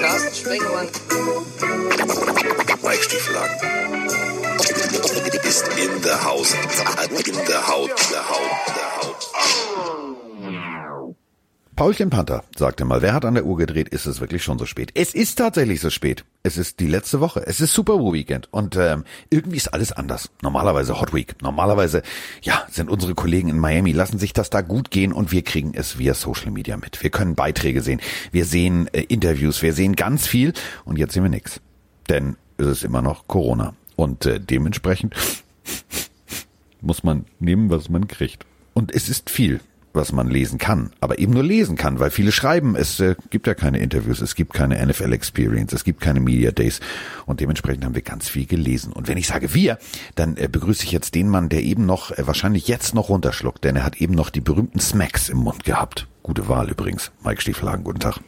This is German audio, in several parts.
Carsten Sprengemann. Mike Stieflagen. Ist in der Haus. In der Haut. Der Haut. Der Haut. Paulchen Panther sagte mal, wer hat an der Uhr gedreht, ist es wirklich schon so spät. Es ist tatsächlich so spät. Es ist die letzte Woche. Es ist Super Bowl Weekend. Und ähm, irgendwie ist alles anders. Normalerweise Hot Week. Normalerweise, ja, sind unsere Kollegen in Miami, lassen sich das da gut gehen und wir kriegen es via Social Media mit. Wir können Beiträge sehen. Wir sehen äh, Interviews. Wir sehen ganz viel. Und jetzt sehen wir nichts. Denn es ist immer noch Corona. Und äh, dementsprechend muss man nehmen, was man kriegt. Und es ist viel was man lesen kann, aber eben nur lesen kann, weil viele schreiben, es äh, gibt ja keine Interviews, es gibt keine NFL Experience, es gibt keine Media Days und dementsprechend haben wir ganz viel gelesen. Und wenn ich sage wir, dann äh, begrüße ich jetzt den Mann, der eben noch, äh, wahrscheinlich jetzt noch runterschluckt, denn er hat eben noch die berühmten Smacks im Mund gehabt. Gute Wahl übrigens. Mike Stieflagen, guten Tag.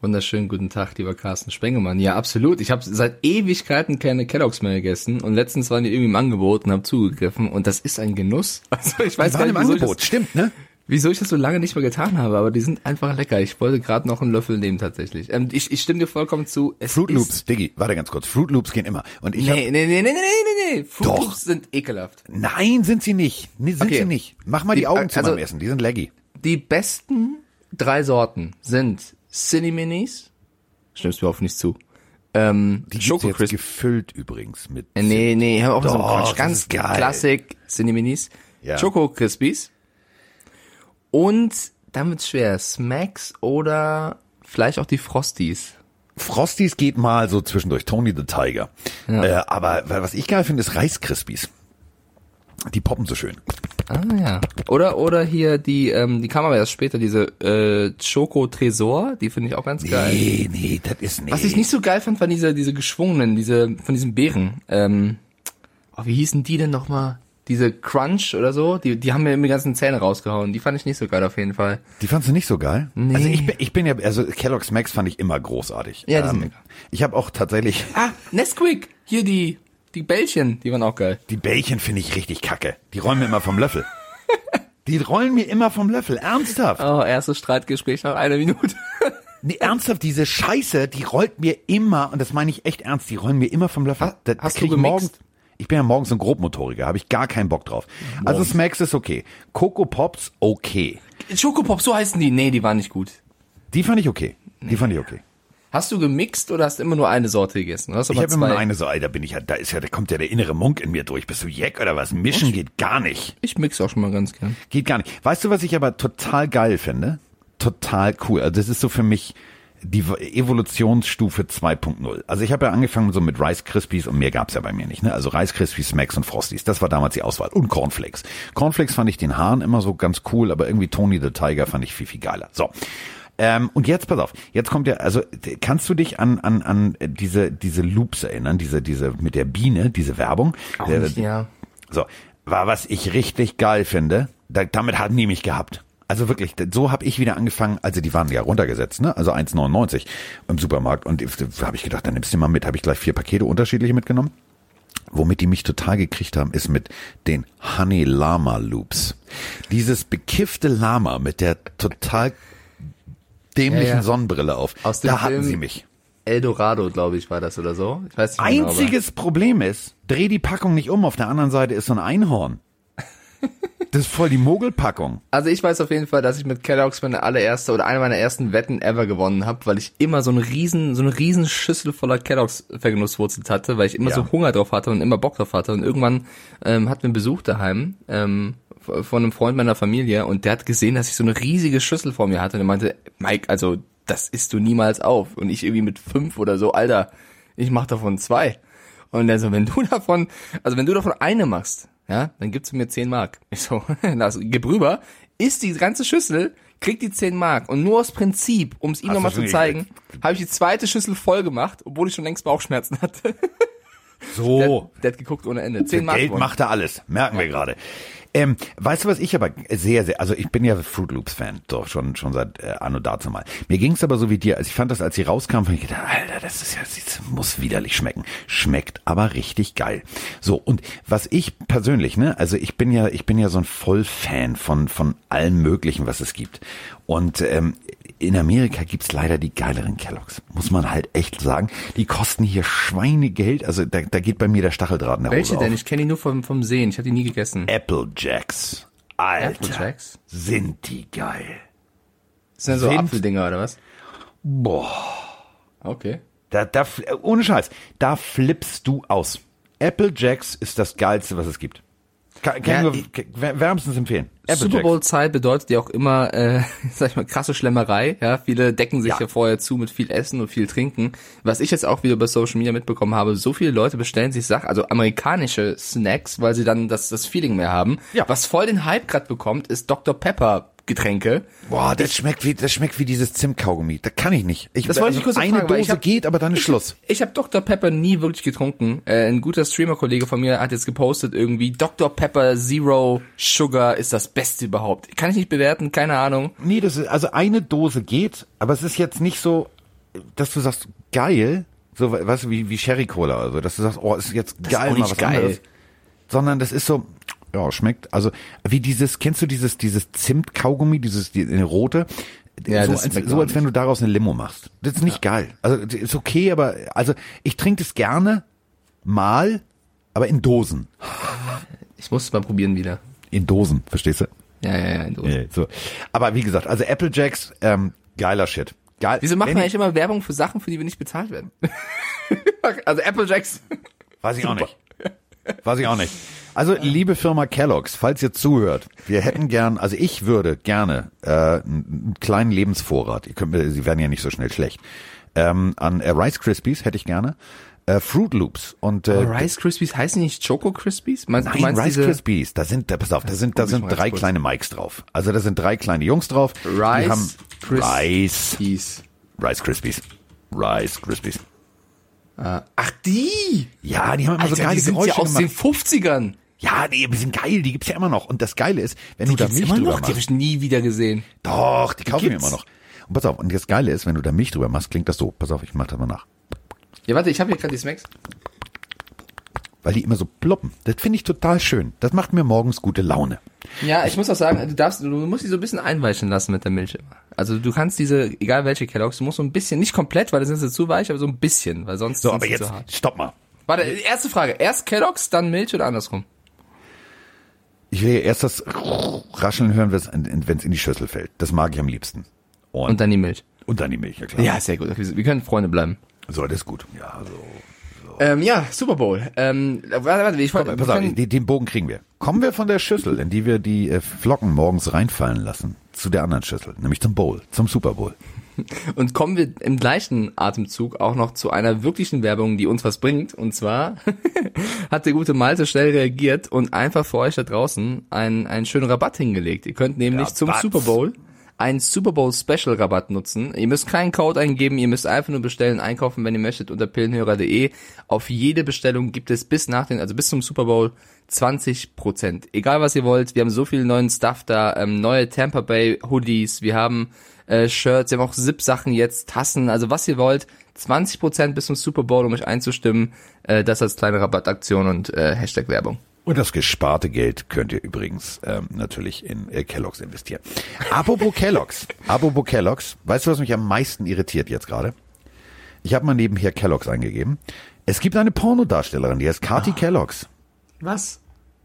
Wunderschönen guten Tag, lieber Carsten Spengemann. Ja, absolut. Ich habe seit Ewigkeiten keine Kelloggs mehr gegessen und letztens waren die irgendwie im Angebot und habe zugegriffen und das ist ein Genuss. Also ich weiß Die gar waren nicht, im Angebot, stimmt, ne? Wieso ich das so lange nicht mehr getan habe, aber die sind einfach lecker. Ich wollte gerade noch einen Löffel nehmen tatsächlich. Ähm, ich, ich stimme dir vollkommen zu. Es Fruit ist- Loops, Diggi, warte ganz kurz. Fruit Loops gehen immer. Und ich hab, Nee, nee, nee, nee, nee, nee, nee. Fruit Doch. Loops sind ekelhaft. Nein, sind sie nicht. Nee, sind Okay. sie nicht. Mach mal die, Die- Augen zu also- beim Essen, die sind laggy. Die besten drei Sorten sind Cineminis. Stimmst mir hoffentlich zu. Ähm, Die Schoko jetzt gefüllt übrigens mit. Äh, Nee, nee, hör auf mit so Doch, Quatsch. Ganz ist. Klassik Cineminis. Ja. Choco Crispies. Und wird's schwer. Smacks oder vielleicht auch die Frosties. Frosties geht mal so zwischendurch. Tony the Tiger. Ja. Äh, aber was ich geil finde, ist Reiskrispies. Die poppen so schön. Ah ja. Oder oder hier die, ähm, die kam aber erst später, diese äh, Choco Tresor, die finde ich auch ganz geil. Nee, nee, das ist nee. Was ich nicht so geil fand, waren diese, diese geschwungenen, diese, von diesen Beeren. Ähm, oh, wie hießen die denn nochmal? Diese Crunch oder so, die, die haben mir die ganzen Zähne rausgehauen. Die fand ich nicht so geil auf jeden Fall. Die fandst du nicht so geil? Nee. Also ich bin, ich bin ja, also Kellogg's Max fand ich immer großartig. Ähm, Ja, die sind lecker. Ich habe auch tatsächlich, Ah, Nesquik! Hier die, die Bällchen, die waren auch geil. die Bällchen finde ich richtig kacke. Die rollen mir immer vom Löffel. Die rollen mir immer vom Löffel, ernsthaft. Oh, erstes Streitgespräch nach einer Minute. Nee, ernsthaft, diese Scheiße, die rollt mir immer, und das meine ich echt ernst, die rollen mir immer vom Löffel. Ha- Da- hast du ich gemixt? morgens, ich bin ja morgens so ein Grobmotoriker, habe ich gar keinen Bock drauf. Also Smacks ist okay. Coco Pops okay. Schokopop, so heißen die. Nee, die waren nicht gut. Die fand ich okay. Die fand ich okay. Hast du gemixt oder hast du immer nur eine Sorte gegessen? Hast Ich mal habe immer nur eine so, Alter, bin ich ja, da ist ja, da kommt ja der innere Monk in mir durch. Bist du Jack oder was? Mischen geht gar nicht. Ich mix auch schon mal ganz gern. Geht gar nicht. Weißt du, was ich aber total geil finde? Total cool. Also das ist so für mich die Evolutionsstufe 2.0. Also ich habe ja angefangen so mit Rice Krispies und mehr gab's ja bei mir nicht. Ne? Also Rice Krispies, Smacks und Frosties. Das war damals die Auswahl. Und Cornflakes. Cornflakes fand ich den Haaren immer so ganz cool, aber irgendwie Tony the Tiger fand ich viel, viel geiler. So. Ähm, und jetzt, pass auf, jetzt kommt ja, also kannst du dich an, an, an diese, diese Loops erinnern, diese, diese mit der Biene, diese Werbung? Äh, ja. so, war was ich richtig geil finde. Da, damit hatten die mich gehabt. Also wirklich, so habe ich wieder angefangen, also die waren ja runtergesetzt, ne? Also 1,99 im Supermarkt. Und da habe ich gedacht, dann nimmst du mal mit, habe ich gleich vier Pakete unterschiedliche mitgenommen. Womit die mich total gekriegt haben, ist mit den Honey Lama Loops. Dieses bekiffte Lama mit der total dämlichen Ja, ja. Sonnenbrille auf. Aus dem da hatten Film sie mich. Eldorado, glaube ich, war das oder so. Ich weiß nicht genau, Einziges Problem ist, dreh die Packung nicht um, auf der anderen Seite ist so ein Einhorn. Das ist voll die Mogelpackung. Also ich weiß auf jeden Fall, dass ich mit Kellogg's meine allererste oder eine meiner ersten Wetten ever gewonnen habe, weil ich immer so eine riesen, so eine riesen Schüssel voller Kellogg's vergenusswurzelt hatte, weil ich immer Ja. so Hunger drauf hatte und immer Bock drauf hatte. Und irgendwann ähm, hatten wir einen Besuch daheim ähm, von einem Freund meiner Familie und der hat gesehen, dass ich so eine riesige Schüssel vor mir hatte und er meinte, Mike, also das isst du niemals auf. Und ich irgendwie mit fünf oder so, Alter, ich mach davon zwei. Und er so, wenn du davon, also wenn du davon eine machst, ja, dann gibst du mir 10 Mark. Ich so, lass, gib rüber, isst die ganze Schüssel, krieg die 10 Mark. Und nur aus Prinzip, um es ihm nochmal zu zeigen, habe ich die zweite Schüssel voll gemacht, obwohl ich schon längst Bauchschmerzen hatte. So. Der hat geguckt ohne Ende. 10 Mark. Geld gewonnen. macht er alles, merken wir gerade. Ähm, weißt du, was ich aber sehr, sehr, also ich bin ja Fruit Loops Fan, doch schon schon seit äh, anno dazu mal. Mir ging's aber so wie dir, also ich fand das, als sie rauskam, fand ich gedacht, Alter, das ist ja, das muss widerlich schmecken. Schmeckt aber richtig geil. So und was ich persönlich, ne, also ich bin ja, ich bin ja so ein Vollfan von von allem Möglichen, was es gibt. Und ähm, in Amerika gibt's leider die geileren Kelloggs. Muss man halt echt sagen. Die kosten hier Schweinegeld. Also da, da geht bei mir der Stacheldraht in der Welche denn? auf. Ich kenne die nur vom, vom Sehen. Ich habe die nie gegessen. Apple Jacks. Alter. Apple Jacks? Sind die geil. Das sind so Sind- Apfeldinger oder was? Boah. Okay. Da, da, ohne Scheiß. Da flippst du aus. Apple Jacks ist das geilste, was es gibt. Kann, kann Ja, wär- wärmstens empfehlen. Super. Bowl Zeit bedeutet ja auch immer, äh, sag ich mal, krasse Schlemmerei. Ja, viele decken sich Ja. ja. vorher zu mit viel Essen und viel Trinken. Was ich jetzt auch wieder bei Social Media mitbekommen habe, so viele Leute bestellen sich Sachen, also amerikanische Snacks, weil sie dann das, das Feeling mehr haben. Ja. Was voll den Hype gerade bekommt, ist Dr. Pepper Getränke. Boah, das schmeckt wie, das schmeckt wie dieses Zimtkaugummi. Das kann ich nicht. Ich, Das wollte ich kurz eine fragen, ich Dose hab- geht, aber dann ist Schluss. Ich habe Dr. Pepper nie wirklich getrunken. Äh, ein guter Streamer-Kollege von mir hat jetzt gepostet irgendwie, Dr. Pepper Zero Sugar ist das Beste überhaupt. Kann ich nicht bewerten, keine Ahnung. Nee, das ist, also eine Dose geht, aber es ist jetzt nicht so, dass du sagst, geil, so, we- weißt du, wie, wie Sherry Cola, also, dass du sagst, oh, ist jetzt ist geil, auch mal nicht was geil. anderes. Sondern das ist so, ja, schmeckt, also, wie dieses, kennst du dieses, dieses Zimt-Kaugummi, dieses, die, die rote? Ja, so, als, so als wenn du daraus eine Limo machst. Das ist nicht geil. Also, ist okay, aber, also, ich trinke das gerne, mal, aber in Dosen. Ich muss es mal probieren wieder. In Dosen, verstehst du? Ja, ja, ja. in Dosen. Ja, so. Aber wie gesagt, also Apple Jacks, ähm, geiler Shit. Geil. Wieso machen wir ich- eigentlich immer Werbung für Sachen, für die wir nicht bezahlt werden? also Apple Jacks. Weiß ich auch nicht. Weiß ich auch nicht. Also, liebe Firma Kellogg's, falls ihr zuhört, wir hätten gern, also ich würde gerne äh, einen kleinen Lebensvorrat, ihr könnt, sie werden ja nicht so schnell schlecht, ähm, an äh, Rice Krispies hätte ich gerne, äh, Fruit Loops und äh, Rice Krispies heißen nicht Choco Krispies? Meinst, du Nein, meinst Rice Krispies, da sind, da, pass auf, da sind, da sind drei kleine Mikes drauf. Also da sind drei kleine Jungs drauf. Rice Krispies? Rice Krispies. Rice Krispies. Ach, die! Ja, die haben immer Alter, so geile die sind Geräusche ja aus gemacht. den 50ern. Ja, die sind geil, die gibt's ja immer noch. Und das Geile ist, wenn du da Milch drüber noch? Die habe machst. ich nie wieder gesehen. Doch, die kaufen wir immer noch. Und pass auf, und das Geile ist, wenn du da Milch drüber machst, klingt das so. Pass auf, ich mach das mal nach. Ja, warte, ich habe hier gerade die Smacks. Weil die immer so ploppen. Das finde ich total schön. Das macht mir morgens gute Laune. Ja, ich muss auch sagen, du darfst, du musst die so ein bisschen einweichen lassen mit der Milch. immer. Also du kannst diese, egal welche Kelloggs, du musst so ein bisschen, nicht komplett, weil dann sind sie zu weich, aber so ein bisschen, weil sonst So, aber jetzt, stopp mal. Warte, erste Frage. Erst Kelloggs, dann Milch oder andersrum? Ich will ja erst das Rascheln hören, wenn es in die Schüssel fällt. Das mag ich am liebsten. Und, Und dann die Milch. und dann die Milch, ja klar. Ja, sehr gut. Wir können Freunde bleiben. So, das ist gut. Ja, so. Ähm, ja, Super Bowl. Ähm, warte, warte, ich wollte, Pass auf, den, den Bogen kriegen wir. Kommen wir von der Schüssel, in die wir die äh, Flocken morgens reinfallen lassen, zu der anderen Schüssel, nämlich zum Bowl, zum Super Bowl. Und kommen wir im gleichen Atemzug auch noch zu einer wirklichen Werbung, die uns was bringt. Und zwar hat der gute Malte schnell reagiert und einfach für euch da draußen einen, einen schönen Rabatt hingelegt. Ihr könnt nämlich zum Rabatt. Super Bowl einen Super Bowl Special Rabatt nutzen. Ihr müsst keinen Code eingeben, ihr müsst einfach nur bestellen, einkaufen, wenn ihr möchtet, unter pillenhörer.de. Auf jede Bestellung gibt es bis nach den, also bis zum Super Bowl 20 Prozent. Egal was ihr wollt, wir haben so viel neuen Stuff da, ähm, neue Tampa Bay Hoodies, wir haben äh, Shirts, wir haben auch Zip-Sachen jetzt, Tassen, also was ihr wollt, 20 Prozent bis zum Super Bowl, um euch einzustimmen. Äh, das als kleine Rabattaktion und äh, Hashtag Werbung. Und das gesparte Geld könnt ihr übrigens ähm, natürlich in äh, Kellogg's investieren. Apropos Kellogg's, apropos Kellogg's, weißt du, was mich am meisten irritiert jetzt gerade? Ich habe mal nebenher Kellogg's eingegeben. Es gibt eine Pornodarstellerin, die heißt Kati Kellogg's. Was?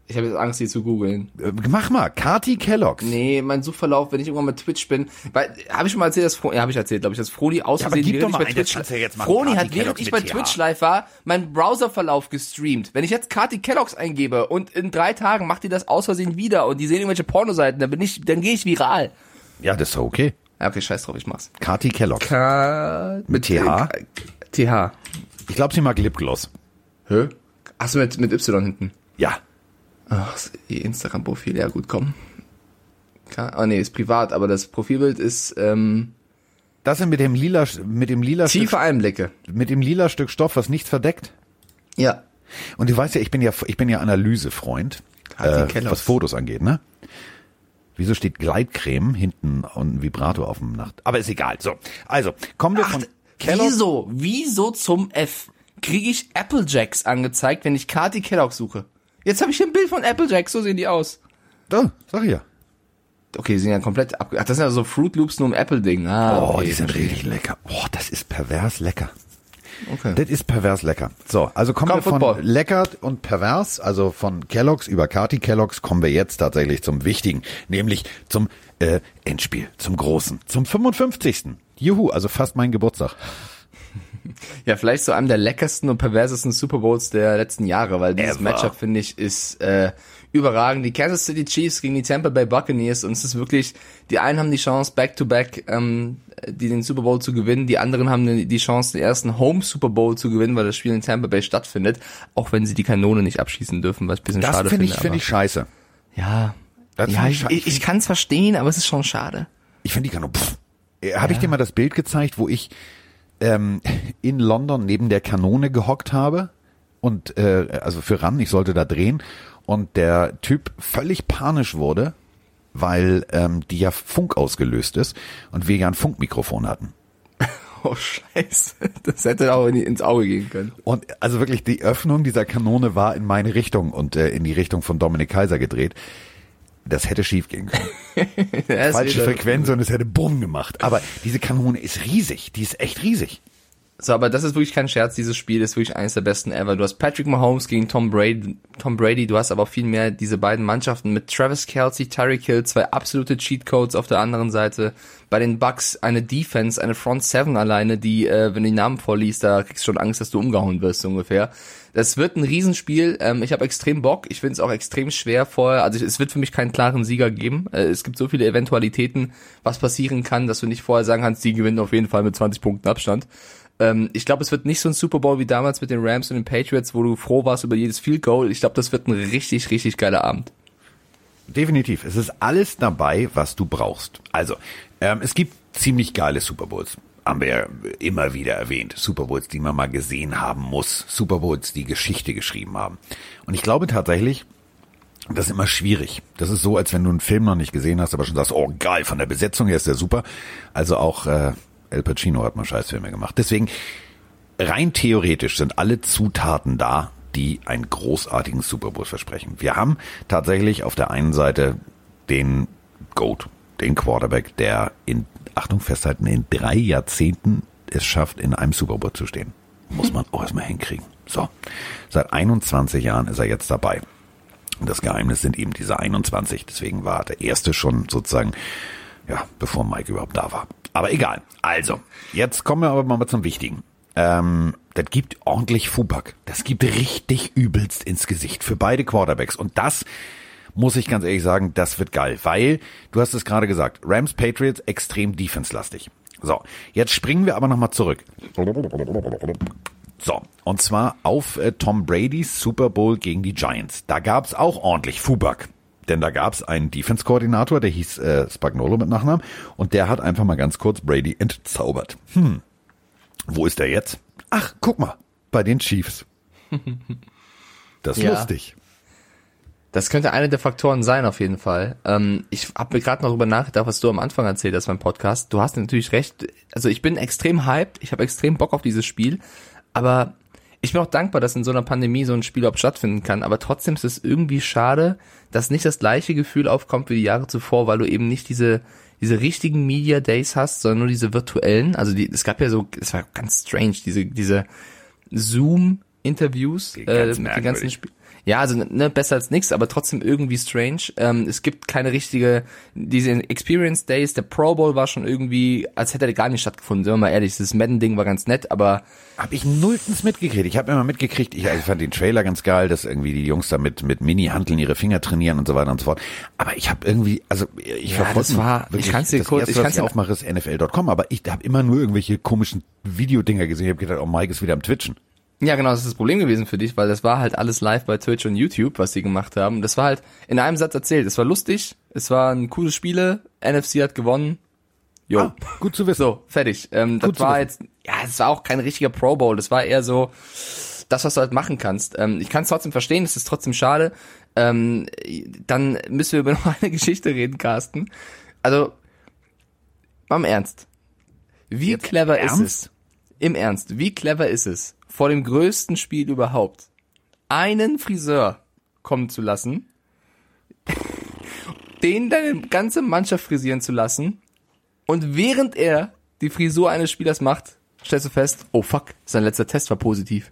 Ich habe jetzt Angst, die zu googeln. Äh, mach mal, Kati Kellogg's. Nee, mein Suchverlauf, wenn ich irgendwann mit Twitch bin, weil habe ich schon mal erzählt, dass ja, habe ich erzählt, glaube ich, dass Froni aus Ja, aber Versehen, gib doch während mal ich bei Twitch, jetzt machen, Froni Kati hat während ich bei. Twitch live war, meinen Browserverlauf gestreamt. Wenn ich jetzt Kati Kellogg's eingebe und in drei Tagen macht die das aus Versehen wieder und die sehen irgendwelche Pornoseiten, dann bin ich, dann gehe ich viral. Ja, das ist doch okay. Ja, okay, scheiß drauf, ich mach's. Kati Kellogg's. K Mit TH? TH. Ich glaube, sie mag Lipgloss. Hä? Achso, mit, mit Y hinten. Ja. Ach, ihr Instagram-Profil, ja gut, komm. K oh nee, ist privat, aber das Profilbild ist ähm, Das sind mit dem lila, mit dem lila Stück, tiefe Einblicke. mit dem lila Stück Stoff, was nichts verdeckt. Ja. Und du weißt ja, ich bin ja, ich bin ja Analysefreund, Kati äh, was Fotos angeht, ne? Wieso steht Gleitcreme hinten und ein Vibrator auf dem Nacht? Aber ist egal. So, also kommen wir Ach, von Kellogg's. wieso, wieso zum F kriege ich Applejacks angezeigt, wenn ich Kati Kellogg suche? Jetzt habe ich hier ein Bild von Applejacks, so sehen die aus. Da, sag ich ja. okay, die sind ja komplett ab. Ach, das sind ja so Fruit Loops nur im Apple-Ding. Ah, Oh, okay, die sind richtig lecker. Oh, das ist pervers lecker. Okay. Das ist pervers lecker. So, also kommen Komm, wir von Football. lecker und pervers, also von Kellogg's über Kati Kellogg's, kommen wir jetzt tatsächlich zum Wichtigen, nämlich zum äh, Endspiel, zum Großen, zum 55. Juhu, also fast mein Geburtstag. Ja, vielleicht so einem der leckersten und perversesten Super Bowls der letzten Jahre, weil dieses Ever. Matchup, finde ich, ist äh, überragend. Die Kansas City Chiefs gegen die Tampa Bay Buccaneers und es ist wirklich, die einen haben die Chance, back-to-back ähm, die den Super Bowl zu gewinnen, die anderen haben die die Chance, den ersten Home Super Bowl zu gewinnen, weil das Spiel in Tampa Bay stattfindet, auch wenn sie die Kanone nicht abschießen dürfen, was ich ein bisschen Das schade finde finde. ich, finde ich scheiße. ja, Das ja find ich, ich ich, kann es verstehen, aber es ist schon schade. Ich finde die Kanone. Pff. Äh, Habe ich dir mal das Bild gezeigt, wo ich ähm, in London neben der Kanone gehockt habe und äh, also für ran, ich sollte da drehen und der Typ völlig panisch wurde, weil ähm, die ja Funk ausgelöst ist und wir ja ein Funkmikrofon hatten. Oh scheiße, das hätte auch in die, ins Auge gehen können. Und also wirklich die Öffnung dieser Kanone war in meine Richtung und äh, in die Richtung von Dominik Kaiser gedreht. Das hätte schief gehen können. Falsche Frequenz und es hätte Bumm gemacht. Aber diese Kanone ist riesig. Die ist echt riesig. So, aber das ist wirklich kein Scherz. Dieses Spiel ist wirklich eines der besten ever. Du hast Patrick Mahomes gegen Tom Brady, Tom Brady. Du hast aber auch viel mehr diese beiden Mannschaften mit Travis Kelsey, Tyreek Hill, zwei absolute Cheatcodes auf der anderen Seite. Bei den Bucks eine Defense, eine Front Seven alleine, die, äh, wenn du die Namen vorliest, da kriegst du schon Angst, dass du umgehauen wirst, so ungefähr. Das wird ein Riesenspiel. Ähm, ich habe extrem Bock. Ich finde es auch extrem schwer vorher. Also es wird für mich keinen klaren Sieger geben. Äh, es gibt so viele Eventualitäten, was passieren kann, dass du nicht vorher sagen kannst, die gewinnen auf jeden Fall mit 20 Punkten Abstand. Ähm, ich glaube, es wird nicht so ein Super Bowl wie damals mit den Rams und den Patriots, wo du froh warst über jedes Field Goal. Ich glaube, das wird ein richtig, richtig geiler Abend. Definitiv. Es ist alles dabei, was du brauchst. Also, ähm, es gibt ziemlich geile Super Bowls. Haben wir ja immer wieder erwähnt. Super Bowls, die man mal gesehen haben muss. Super Bowls, die Geschichte geschrieben haben. Und ich glaube tatsächlich, das ist immer schwierig. Das ist so, als wenn du einen Film noch nicht gesehen hast, aber schon sagst, oh geil, von der Besetzung her ist der super. Also auch äh, El Pacino hat mal Scheißfilme gemacht. Deswegen, rein theoretisch sind alle Zutaten da, die einen großartigen Super Bowl versprechen. Wir haben tatsächlich auf der einen Seite den Goat, den Quarterback, der in, Achtung festhalten, in drei Jahrzehnten es schafft, in einem Super Bowl zu stehen. Muss man auch erstmal hinkriegen. So. Seit 21 Jahren ist er jetzt dabei. Und das Geheimnis sind eben diese 21. Deswegen war der erste schon sozusagen, ja, bevor Mike überhaupt da war. Aber egal. Also, jetzt kommen wir aber mal zum Wichtigen. Ähm, das gibt ordentlich Fubak. Das gibt richtig übelst ins Gesicht für beide Quarterbacks. Und das muss ich ganz ehrlich sagen, das wird geil, weil du hast es gerade gesagt, Rams Patriots extrem defense-lastig. So, jetzt springen wir aber nochmal zurück. So, und zwar auf äh, Tom Brady's Super Bowl gegen die Giants. Da gab's auch ordentlich Fubak. Denn da gab's einen Defense-Koordinator, der hieß äh, Spagnolo mit Nachnamen, und der hat einfach mal ganz kurz Brady entzaubert. Hm, wo ist er jetzt? Ach, guck mal, bei den Chiefs. Das ist Ja. lustig. Das könnte einer der Faktoren sein, auf jeden Fall. Ähm, ich habe mir gerade noch darüber nachgedacht, was du am Anfang erzählt hast beim Podcast. Du hast natürlich recht. Also ich bin extrem hyped. Ich habe extrem Bock auf dieses Spiel. Aber ich bin auch dankbar, dass in so einer Pandemie so ein Spiel überhaupt stattfinden kann. Aber trotzdem ist es irgendwie schade, dass nicht das gleiche Gefühl aufkommt wie die Jahre zuvor, weil du eben nicht diese diese richtigen Media Days hast, sondern nur diese virtuellen. Also die, es gab ja so, es war ganz strange, diese diese Zoom Interviews äh, mit den ganzen. Spielen. Ja, also ne, besser als nix, aber trotzdem irgendwie strange. Ähm, es gibt keine richtige, diese Experience Days, der Pro Bowl war schon irgendwie, als hätte er gar nicht stattgefunden, sind wir mal ehrlich, dieses Madden-Ding war ganz nett, aber Hab ich nulltens mitgekriegt. Ich habe immer mitgekriegt, ich, also fand den Trailer ganz geil, dass irgendwie die Jungs da mit, mit Mini-Hanteln ihre Finger trainieren und so weiter und so fort. Aber ich habe irgendwie, also ich Ja, das war- ich kann's dir das kurz- erste, ich kann's dir- aufmache, ist NFL.com, aber ich habe immer nur irgendwelche komischen Videodinger gesehen. Ich habe gedacht, oh Mike ist wieder am Twitchen. Ja, genau, das ist das Problem gewesen für dich, weil das war halt alles live bei Twitch und YouTube, was sie gemacht haben. Das war halt in einem Satz erzählt. Es war lustig, es waren coole Spiele, NFC hat gewonnen. Jo. Ah, gut zu wissen. So, fertig. Ähm, das war jetzt, ja, es war auch kein richtiger Pro Bowl. Das war eher so das, was du halt machen kannst. Ähm, ich kann es trotzdem verstehen, es ist trotzdem schade. Ähm, dann müssen wir über noch eine Geschichte reden, Carsten. Also, mal im Ernst. Wie clever ist ernst? es? Im Ernst, wie clever ist es, vor dem größten Spiel überhaupt einen Friseur kommen zu lassen, den deine ganze Mannschaft frisieren zu lassen und während er die Frisur eines Spielers macht, stellst du fest, oh fuck, sein letzter Test war positiv.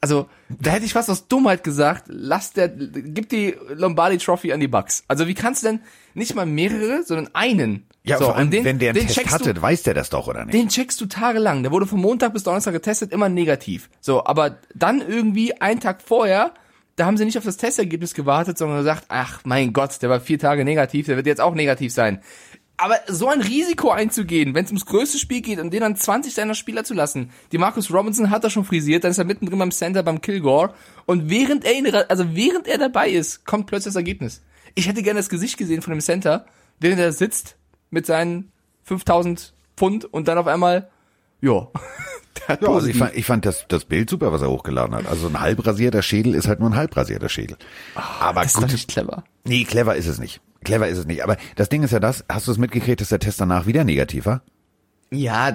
Also, da hätte ich fast aus Dummheit gesagt, lass der, gib die Lombardi Trophy an die Bucks. Also, wie kannst du denn nicht mal mehrere, sondern einen? Ja, so, vor allem, den- wenn der einen den Test hatte, du, weiß der das doch, oder nicht? den checkst du tagelang. Der wurde von Montag bis Donnerstag getestet, immer negativ. So, aber dann irgendwie einen Tag vorher, da haben sie nicht auf das Testergebnis gewartet, sondern gesagt, ach mein Gott, der war vier Tage negativ, der wird jetzt auch negativ sein. Aber so ein Risiko einzugehen, wenn es ums größte Spiel geht und den dann 20 seiner Spieler zu lassen. Die Marcus Robinson hat er schon frisiert, dann ist er mittendrin beim Center beim Kilgore und während er ihn, also während er dabei ist, kommt plötzlich das Ergebnis. Ich hätte gerne das Gesicht gesehen von dem Center, während er sitzt mit seinen 5000 Pfund und dann auf einmal, ja, Ja, also ich fand, ich fand das, das Bild super, was er hochgeladen hat. Also ein halbrasierter Schädel ist halt nur ein halbrasierter Schädel. Aber Ah, das ist gut, nicht clever. nee, clever ist es nicht. Clever ist es nicht. Aber das Ding ist ja das, hast du es mitgekriegt, dass der Test danach wieder negativ war? Ja,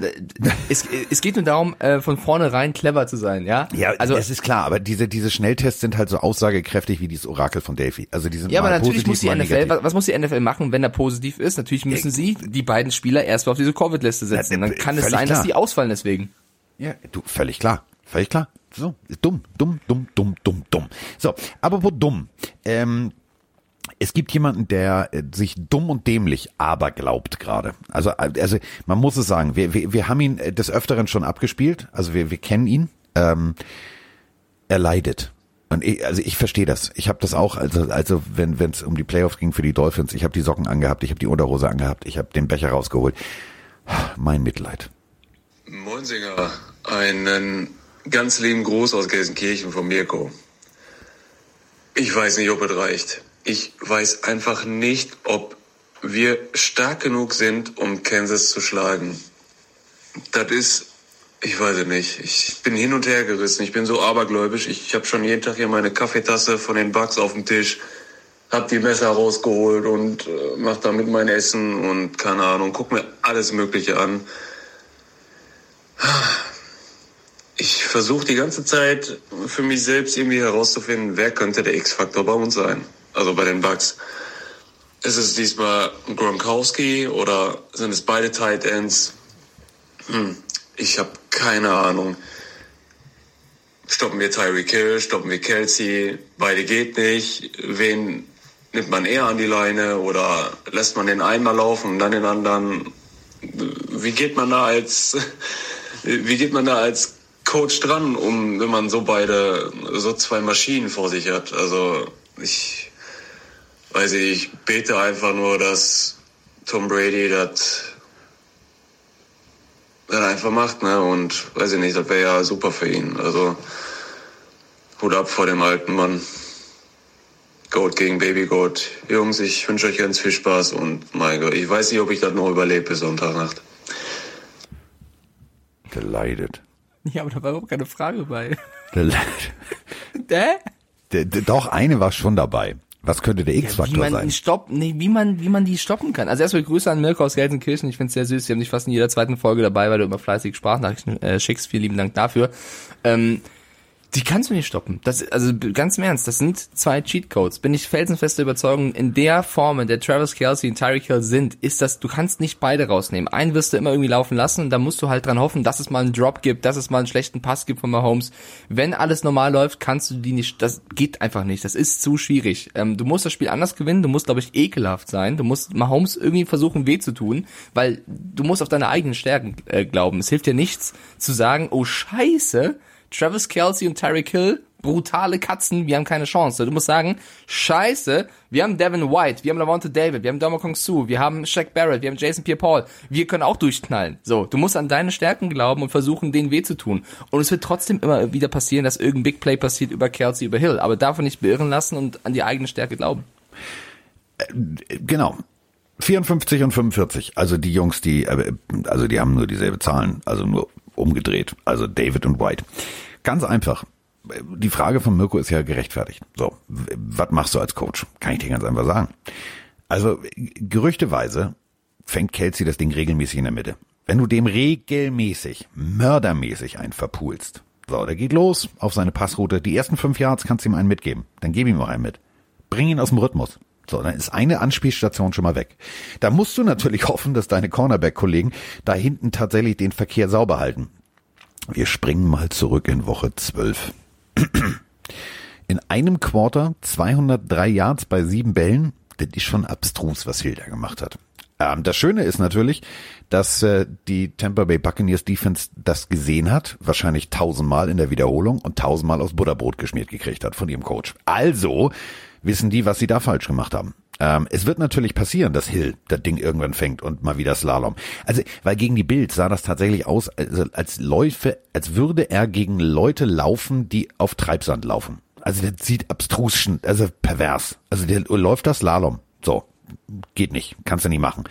es, es geht nur darum, äh, von vornherein clever zu sein, ja? Ja, also, es ist klar, aber diese, diese Schnelltests sind halt so aussagekräftig wie dieses Orakel von Delphi. Also die sind ja, aber natürlich positiv, muss die NFL, was, was muss die NFL machen, wenn er positiv ist? Natürlich müssen sie die beiden Spieler erstmal auf diese Covid-Liste setzen. Ja, Dann kann es sein, dass klar. die ausfallen deswegen. Ja, du, völlig klar. Völlig klar. So, dumm, dumm, dumm, dumm, dumm, dumm. So, apropos dumm. Ähm, es gibt jemanden, der äh, sich dumm und dämlich aber glaubt gerade. Also, äh, also man muss es sagen, wir, wir, wir haben ihn äh, des Öfteren schon abgespielt. Also wir, wir kennen ihn. Ähm, er leidet. Und ich, also ich verstehe das. Ich habe das auch, also, also wenn es um die Playoffs ging für die Dolphins, ich habe die Socken angehabt, ich habe die Unterhose angehabt, ich habe den Becher rausgeholt. Mein Mitleid. Moinsinger, einen ganz lieben Gruß aus Gelsenkirchen von Mirko. Ich weiß nicht, ob es reicht. Ich weiß einfach nicht, ob wir stark genug sind, um Kansas zu schlagen. Das ist, ich weiß es nicht. Ich bin hin und her gerissen. Ich bin so abergläubisch. Ich, habe schon jeden Tag hier meine Kaffeetasse von den Bugs auf dem Tisch, hab die Messer rausgeholt und äh, mach damit mein Essen und keine Ahnung, guck mir alles Mögliche an. Ich versuche die ganze Zeit für mich selbst irgendwie herauszufinden, wer könnte der X-Faktor bei uns sein. Also bei den Bucks. Ist es diesmal Gronkowski oder sind es beide Tight Ends? Hm, ich habe keine Ahnung. Stoppen wir Tyreek Hill, stoppen wir Kelsey, beide geht nicht. Wen nimmt man eher an die Leine oder lässt man den einmal laufen und dann den anderen? Wie geht man da als wie geht man da als Coach dran, um wenn man so beide so zwei Maschinen vor sich hat? Also ich weiß ich, ich bete einfach nur, dass Tom Brady das dann einfach macht, ne? Und weiß ich nicht, das wäre ja super für ihn. Also Hut ab vor dem alten Mann. Goat gegen Baby Goat. Jungs, ich wünsche euch ganz viel Spaß und mein Gott, ich weiß nicht, ob ich das noch überlebe bis Sonntagnacht. Der leidet. Ja, aber da war überhaupt keine Frage bei. Der leidet. Der, der, doch, eine war schon dabei. Was könnte der X-Faktor man sein? stopp, nee, wie man, wie man die stoppen kann. Also erstmal Grüße an Mirko aus Gelsenkirchen. Ich finde es sehr süß. Sie haben dich fast in jeder zweiten Folge dabei, weil du immer fleißig Sprachnachrichten äh, schickst. Vielen lieben Dank dafür. Ähm, die kannst du nicht stoppen. Das, also ganz im Ernst, das sind zwei Cheatcodes. Bin ich felsenfeste Überzeugung, in der Form, in der Travis Kelsey und Tyreek Hill sind, ist das, du kannst nicht beide rausnehmen. Einen wirst du immer irgendwie laufen lassen und da musst du halt dran hoffen, dass es mal einen Drop gibt, dass es mal einen schlechten Pass gibt von Mahomes. Wenn alles normal läuft, kannst du die nicht, das geht einfach nicht. Das ist zu schwierig. Ähm, du musst das Spiel anders gewinnen, du musst, glaube ich, ekelhaft sein. Du musst Mahomes irgendwie versuchen, weh zu tun, weil du musst auf deine eigenen Stärken äh, glauben. Es hilft dir nichts zu sagen, oh scheiße, Travis Kelsey und Tyreek Hill, brutale Katzen, wir haben keine Chance. Du musst sagen, scheiße, wir haben Devin White, wir haben Lavonte David, wir haben Dominic Sue, wir haben Shaq Barrett, wir haben Jason Pierre-Paul, wir können auch durchknallen. So, du musst an deine Stärken glauben und versuchen, denen weh zu tun. Und es wird trotzdem immer wieder passieren, dass irgendein Big Play passiert über Kelsey, über Hill. Aber davon nicht beirren lassen und an die eigene Stärke glauben. Genau. 54 und 45. Also die Jungs, die, äh, also die haben nur dieselbe Zahlen, also nur umgedreht. Also David und White. Ganz einfach. Die Frage von Mirko ist ja gerechtfertigt. So, was machst du als Coach? Kann ich dir ganz einfach sagen. Also gerüchteweise fängt Kelsey das Ding regelmäßig in der Mitte. Wenn du dem regelmäßig, mördermäßig einen verpulst, so, der geht los auf seine Passroute. Die ersten fünf Yards kannst du ihm einen mitgeben. Dann gib ihm auch einen mit. Bring ihn aus dem Rhythmus. So, dann ist eine Anspielstation schon mal weg. Da musst du natürlich hoffen, dass deine Cornerback-Kollegen da hinten tatsächlich den Verkehr sauber halten. Wir springen mal zurück in Woche 12. In einem Quarter 203 Yards bei sieben Bällen. Das ist schon abstrus, was Hilda gemacht hat. Ähm, das Schöne ist natürlich, dass äh, die Tampa Bay Buccaneers Defense das gesehen hat, wahrscheinlich tausendmal in der Wiederholung und tausendmal aus Butterbrot geschmiert gekriegt hat von ihrem Coach. Also wissen die, was sie da falsch gemacht haben. Ähm, es wird natürlich passieren, dass Hill das Ding irgendwann fängt und mal wieder Slalom. Also, weil gegen die Bild sah das tatsächlich aus, also als Läufe, als würde er gegen Leute laufen, die auf Treibsand laufen. Also der sieht abstrus, also pervers. Also der läuft das Slalom. So, geht nicht, kannst du nicht machen.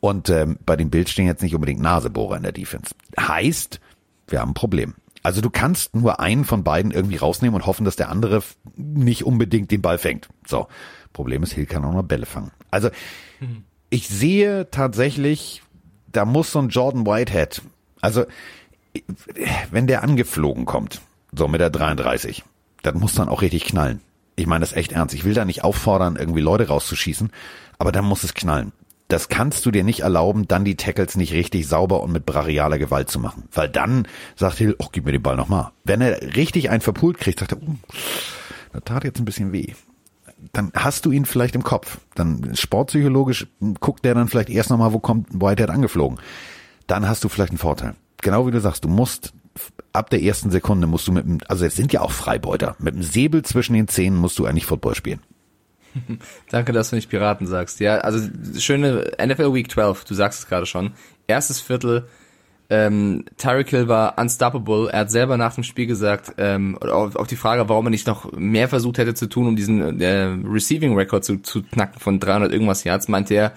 Und ähm, bei dem Bild stehen jetzt nicht unbedingt Nasebohrer in der Defense. Heißt, wir haben ein Problem. Also du kannst nur einen von beiden irgendwie rausnehmen und hoffen, dass der andere nicht unbedingt den Ball fängt. So, Problem ist, Hill kann auch noch Bälle fangen. Also ich sehe tatsächlich, da muss so ein Jordan Whitehead, also wenn der angeflogen kommt, so mit der 33, dann muss dann auch richtig knallen. Ich meine das echt ernst. Ich will da nicht auffordern, irgendwie Leute rauszuschießen, aber dann muss es knallen. Das kannst du dir nicht erlauben, dann die Tackles nicht richtig sauber und mit brachialer Gewalt zu machen. Weil dann sagt Hill, oh, gib mir den Ball nochmal. Wenn er richtig einen verpult kriegt, sagt er, uh, das tat jetzt ein bisschen weh. Dann hast du ihn vielleicht im Kopf. Dann sportpsychologisch guckt der dann vielleicht erst nochmal, wo kommt Whitehead angeflogen. Dann hast du vielleicht einen Vorteil. Genau wie du sagst, du musst ab der ersten Sekunde musst du mit dem, also es sind ja auch Freibeuter, mit dem Säbel zwischen den Zähnen musst du eigentlich Football spielen. Danke, dass du nicht Piraten sagst. Ja, also schöne NFL Week 12, du sagst es gerade schon. Erstes Viertel, ähm, Tyreek Hill war unstoppable. Er hat selber nach dem Spiel gesagt, ähm, auf, auf die Frage, warum er nicht noch mehr versucht hätte zu tun, um diesen äh, Receiving Record zu, zu knacken von 300 irgendwas Yards, meinte er,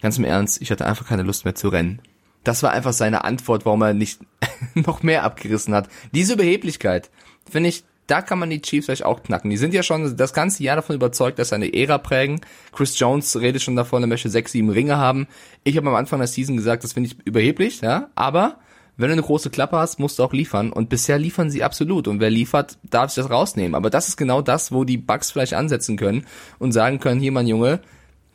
ganz im Ernst, ich hatte einfach keine Lust mehr zu rennen. Das war einfach seine Antwort, warum er nicht noch mehr abgerissen hat. Diese Überheblichkeit, finde ich, da kann man die Chiefs vielleicht auch knacken. Die sind ja schon das ganze Jahr davon überzeugt, dass sie eine Ära prägen. Chris Jones redet schon davon, er möchte sechs, sieben Ringe haben. Ich habe am Anfang der Season gesagt, das finde ich überheblich, ja, aber wenn du eine große Klappe hast, musst du auch liefern. Und bisher liefern sie absolut. Und wer liefert, darf sich das rausnehmen. Aber das ist genau das, wo die Bugs vielleicht ansetzen können und sagen können, hier mein Junge,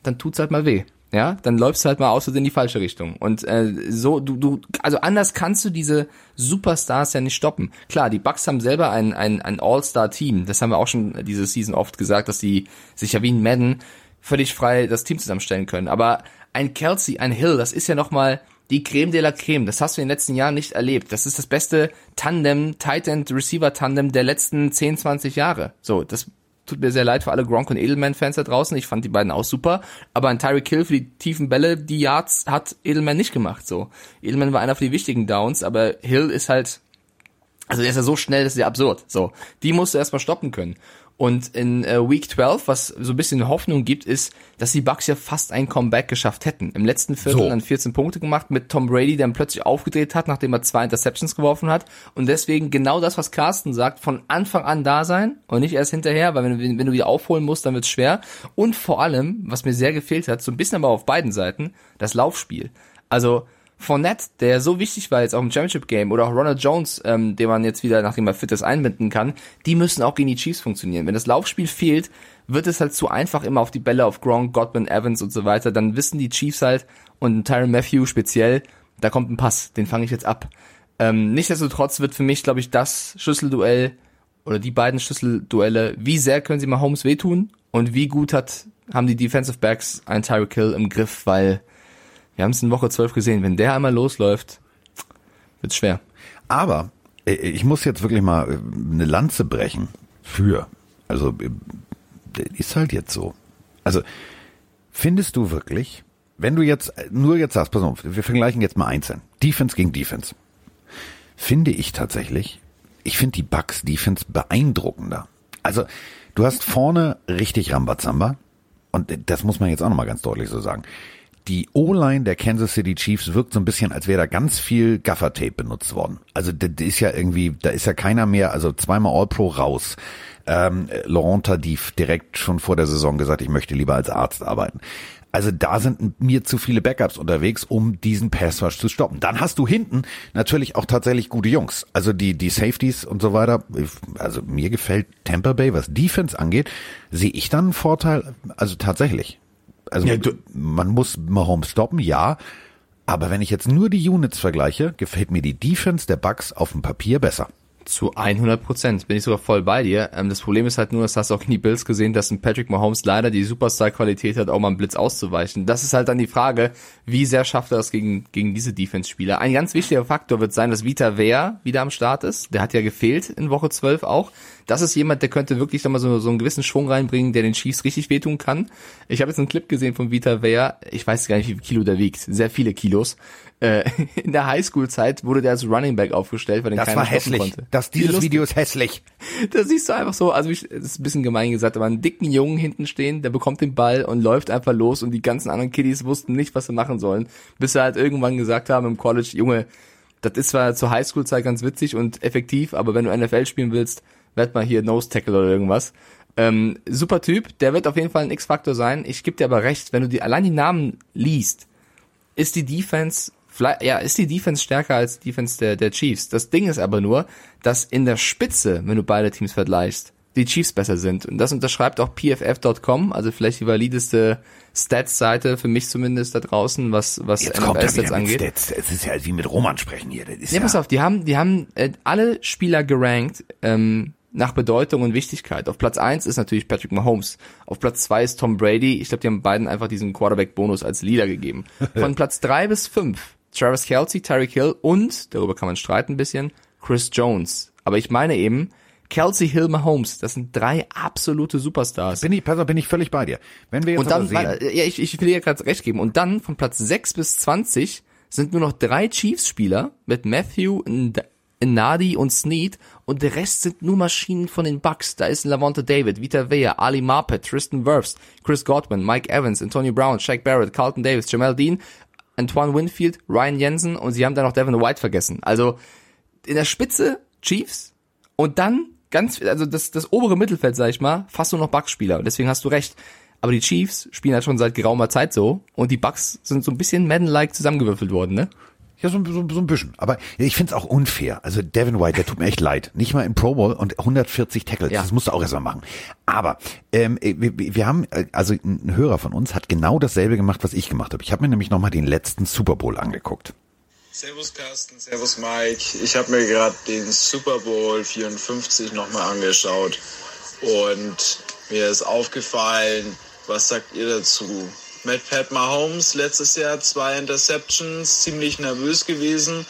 dann tut's halt mal weh ja, dann läufst du halt mal aus in die falsche Richtung. Und äh, so, du, du, also anders kannst du diese Superstars ja nicht stoppen. Klar, die Bucks haben selber ein, ein, ein All-Star-Team. Das haben wir auch schon diese Season oft gesagt, dass die sich ja wie ein Madden völlig frei das Team zusammenstellen können. Aber ein Kelsey, ein Hill, das ist ja nochmal die Creme de la Creme. Das hast du in den letzten Jahren nicht erlebt. Das ist das beste Tandem, Tight End Receiver Tandem der letzten 10, 20 Jahre. So, das tut mir sehr leid für alle Gronk und Edelman-Fans da draußen. Ich fand die beiden auch super. Aber ein Tyreek Hill für die tiefen Bälle, die Yards hat Edelman nicht gemacht, so. Edelman war einer für die wichtigen Downs, aber Hill ist halt, also der ist ja so schnell, das ist ja absurd, so. Die musst du erstmal stoppen können. Und in äh, Week 12, was so ein bisschen Hoffnung gibt, ist, dass die Bucks ja fast ein Comeback geschafft hätten. Im letzten Viertel so. dann 14 Punkte gemacht mit Tom Brady, der dann plötzlich aufgedreht hat, nachdem er zwei Interceptions geworfen hat. Und deswegen genau das, was Carsten sagt, von Anfang an da sein und nicht erst hinterher, weil wenn, wenn du wieder aufholen musst, dann wird's schwer. Und vor allem, was mir sehr gefehlt hat, so ein bisschen aber auf beiden Seiten, das Laufspiel. Also Fournette, der so wichtig war jetzt auch im Championship Game, oder auch Ronald Jones, ähm, den man jetzt wieder, nachdem er fit ist, einbinden kann, die müssen auch gegen die Chiefs funktionieren. Wenn das Laufspiel fehlt, wird es halt zu einfach immer auf die Bälle auf Gronk, Godwin, Evans und so weiter. Dann wissen die Chiefs halt und Tyron Matthew speziell, da kommt ein Pass, den fange ich jetzt ab. Ähm, nichtsdestotrotz wird für mich, glaube ich, das Schlüsselduell oder die beiden Schlüsselduelle, wie sehr können sie mal Holmes wehtun und wie gut hat, haben die Defensive Backs ein Tyreek Hill im Griff, weil wir haben es in Woche 12 gesehen. Wenn der einmal losläuft, wird's schwer. Aber äh, ich muss jetzt wirklich mal äh, eine Lanze brechen für. Also äh, ist halt jetzt so. Also findest du wirklich, wenn du jetzt nur jetzt sagst, pass auf, wir vergleichen jetzt mal einzeln. Defense gegen Defense. Finde ich tatsächlich, ich finde die Bucks Defense beeindruckender. Also du hast vorne richtig Rambazamba und das muss man jetzt auch nochmal ganz deutlich so sagen die O-Line der Kansas City Chiefs wirkt so ein bisschen, als wäre da ganz viel Gaffer-Tape benutzt worden. Also das ist ja irgendwie, da ist ja keiner mehr, also zweimal All-Pro raus. Ähm, Laurent Tardif direkt schon vor der Saison gesagt, ich möchte lieber als Arzt arbeiten. Also da sind mir zu viele Backups unterwegs, um diesen Pass Rush zu stoppen. Dann hast du hinten natürlich auch tatsächlich gute Jungs. Also die, die Safeties und so weiter. Also mir gefällt Tampa Bay, was Defense angeht, sehe ich dann einen Vorteil. Also tatsächlich. Also Ja, du- man muss Mahomes stoppen, ja. Aber wenn ich jetzt nur die Units vergleiche, gefällt mir die Defense der Bucks auf dem Papier besser. Zu 100 Prozent bin ich sogar voll bei dir. Ähm, das Problem ist halt nur, das hast du auch in die Bills gesehen, dass ein Patrick Mahomes leider die Superstar-Qualität hat, auch mal einen Blitz auszuweichen. Das ist halt dann die Frage, wie sehr schafft er das gegen, gegen diese Defense-Spieler. Ein ganz wichtiger Faktor wird sein, dass Vita Vea wieder am Start ist. Der hat ja gefehlt in Woche 12 auch. Das ist jemand, der könnte wirklich nochmal so, so einen gewissen Schwung reinbringen, der den Chiefs richtig wehtun kann. Ich habe jetzt einen Clip gesehen von Vita Vea. Ich weiß gar nicht, wie viel Kilo der wiegt. Sehr viele Kilos. Äh, in der Highschool-Zeit wurde der als Running Back aufgestellt, weil den Das keiner war hässlich. konnte. Das, dieses. Video ist hässlich. Da siehst du einfach so, also ich, das ist ein bisschen gemein gesagt, aber einen dicken Jungen hinten stehen, der bekommt den Ball und läuft einfach los und die ganzen anderen Kiddies wussten nicht, was sie machen sollen, bis sie halt irgendwann gesagt haben im College, Junge, das ist zwar zur Highschool-Zeit ganz witzig und effektiv, aber wenn du NFL spielen willst, werd mal hier Nose Tackle oder irgendwas. Ähm, super Typ, der wird auf jeden Fall ein X-Faktor sein. Ich geb dir aber recht, wenn du die allein die Namen liest, ist die Defense, ja, ist die Defense stärker als die Defense der, der Chiefs. Das Ding ist aber nur, dass in der Spitze, wenn du beide Teams vergleichst, die Chiefs besser sind. Und das unterschreibt auch PFF.com, also vielleicht die valideste Stats-Seite, für mich zumindest da draußen, was, was Jetzt wieder mit angeht. Stats. Es ist ja wie mit Roman sprechen hier. Das ist Ja, ja, pass auf, die haben, die haben äh, alle Spieler gerankt ähm, nach Bedeutung und Wichtigkeit. Auf Platz eins ist natürlich Patrick Mahomes. Auf Platz zwei ist Tom Brady. Ich glaube, die haben beiden einfach diesen Quarterback-Bonus als Leader gegeben. Von Platz drei bis fünf Travis Kelsey, Tyreek Hill und, darüber kann man streiten ein bisschen, Chris Jones. Aber ich meine eben, Kelsey, Hill, Mahomes, das sind drei absolute Superstars. bin ich, pass auf, bin ich völlig bei dir. Wenn wir jetzt Und dann, sehen, warte, ja, ich, ich will dir gerade recht geben. Und dann von Platz 6 bis 20 sind nur noch drei Chiefs-Spieler mit Matthew, Nadi und Snead und der Rest sind nur Maschinen von den Bucks. Da ist Lavonte David, Vita Vea, Ali Marpet, Tristan Wirfs, Chris Godwin, Mike Evans, Antonio Brown, Shaq Barrett, Carlton Davis, Jamal Dean, Antoine Winfield, Ryan Jensen und sie haben da noch Devin White vergessen. Also in der Spitze Chiefs und dann ganz, also das, das obere Mittelfeld, sag ich mal, fast nur noch Bucks-Spieler. Deswegen hast du recht. Aber die Chiefs spielen halt schon seit geraumer Zeit so und die Bucks sind so ein bisschen Madden-like zusammengewürfelt worden, ne? Ja, so, so, so ein bisschen. Aber ich find's auch unfair. Also Devin White, der tut mir echt leid. Nicht mal im Pro Bowl und 140 Tackles. Ja. Das musst du auch erstmal machen. Aber ähm, wir, wir haben, äh, also ein Hörer von uns hat genau dasselbe gemacht, was ich gemacht habe. Ich habe mir nämlich nochmal den letzten Super Bowl angeguckt. Servus Carsten, Servus Mike. Ich habe mir gerade den Super Bowl 54 nochmal angeschaut und mir ist aufgefallen, was sagt ihr dazu? Mit Pat Mahomes letztes Jahr zwei Interceptions, ziemlich nervös gewesen.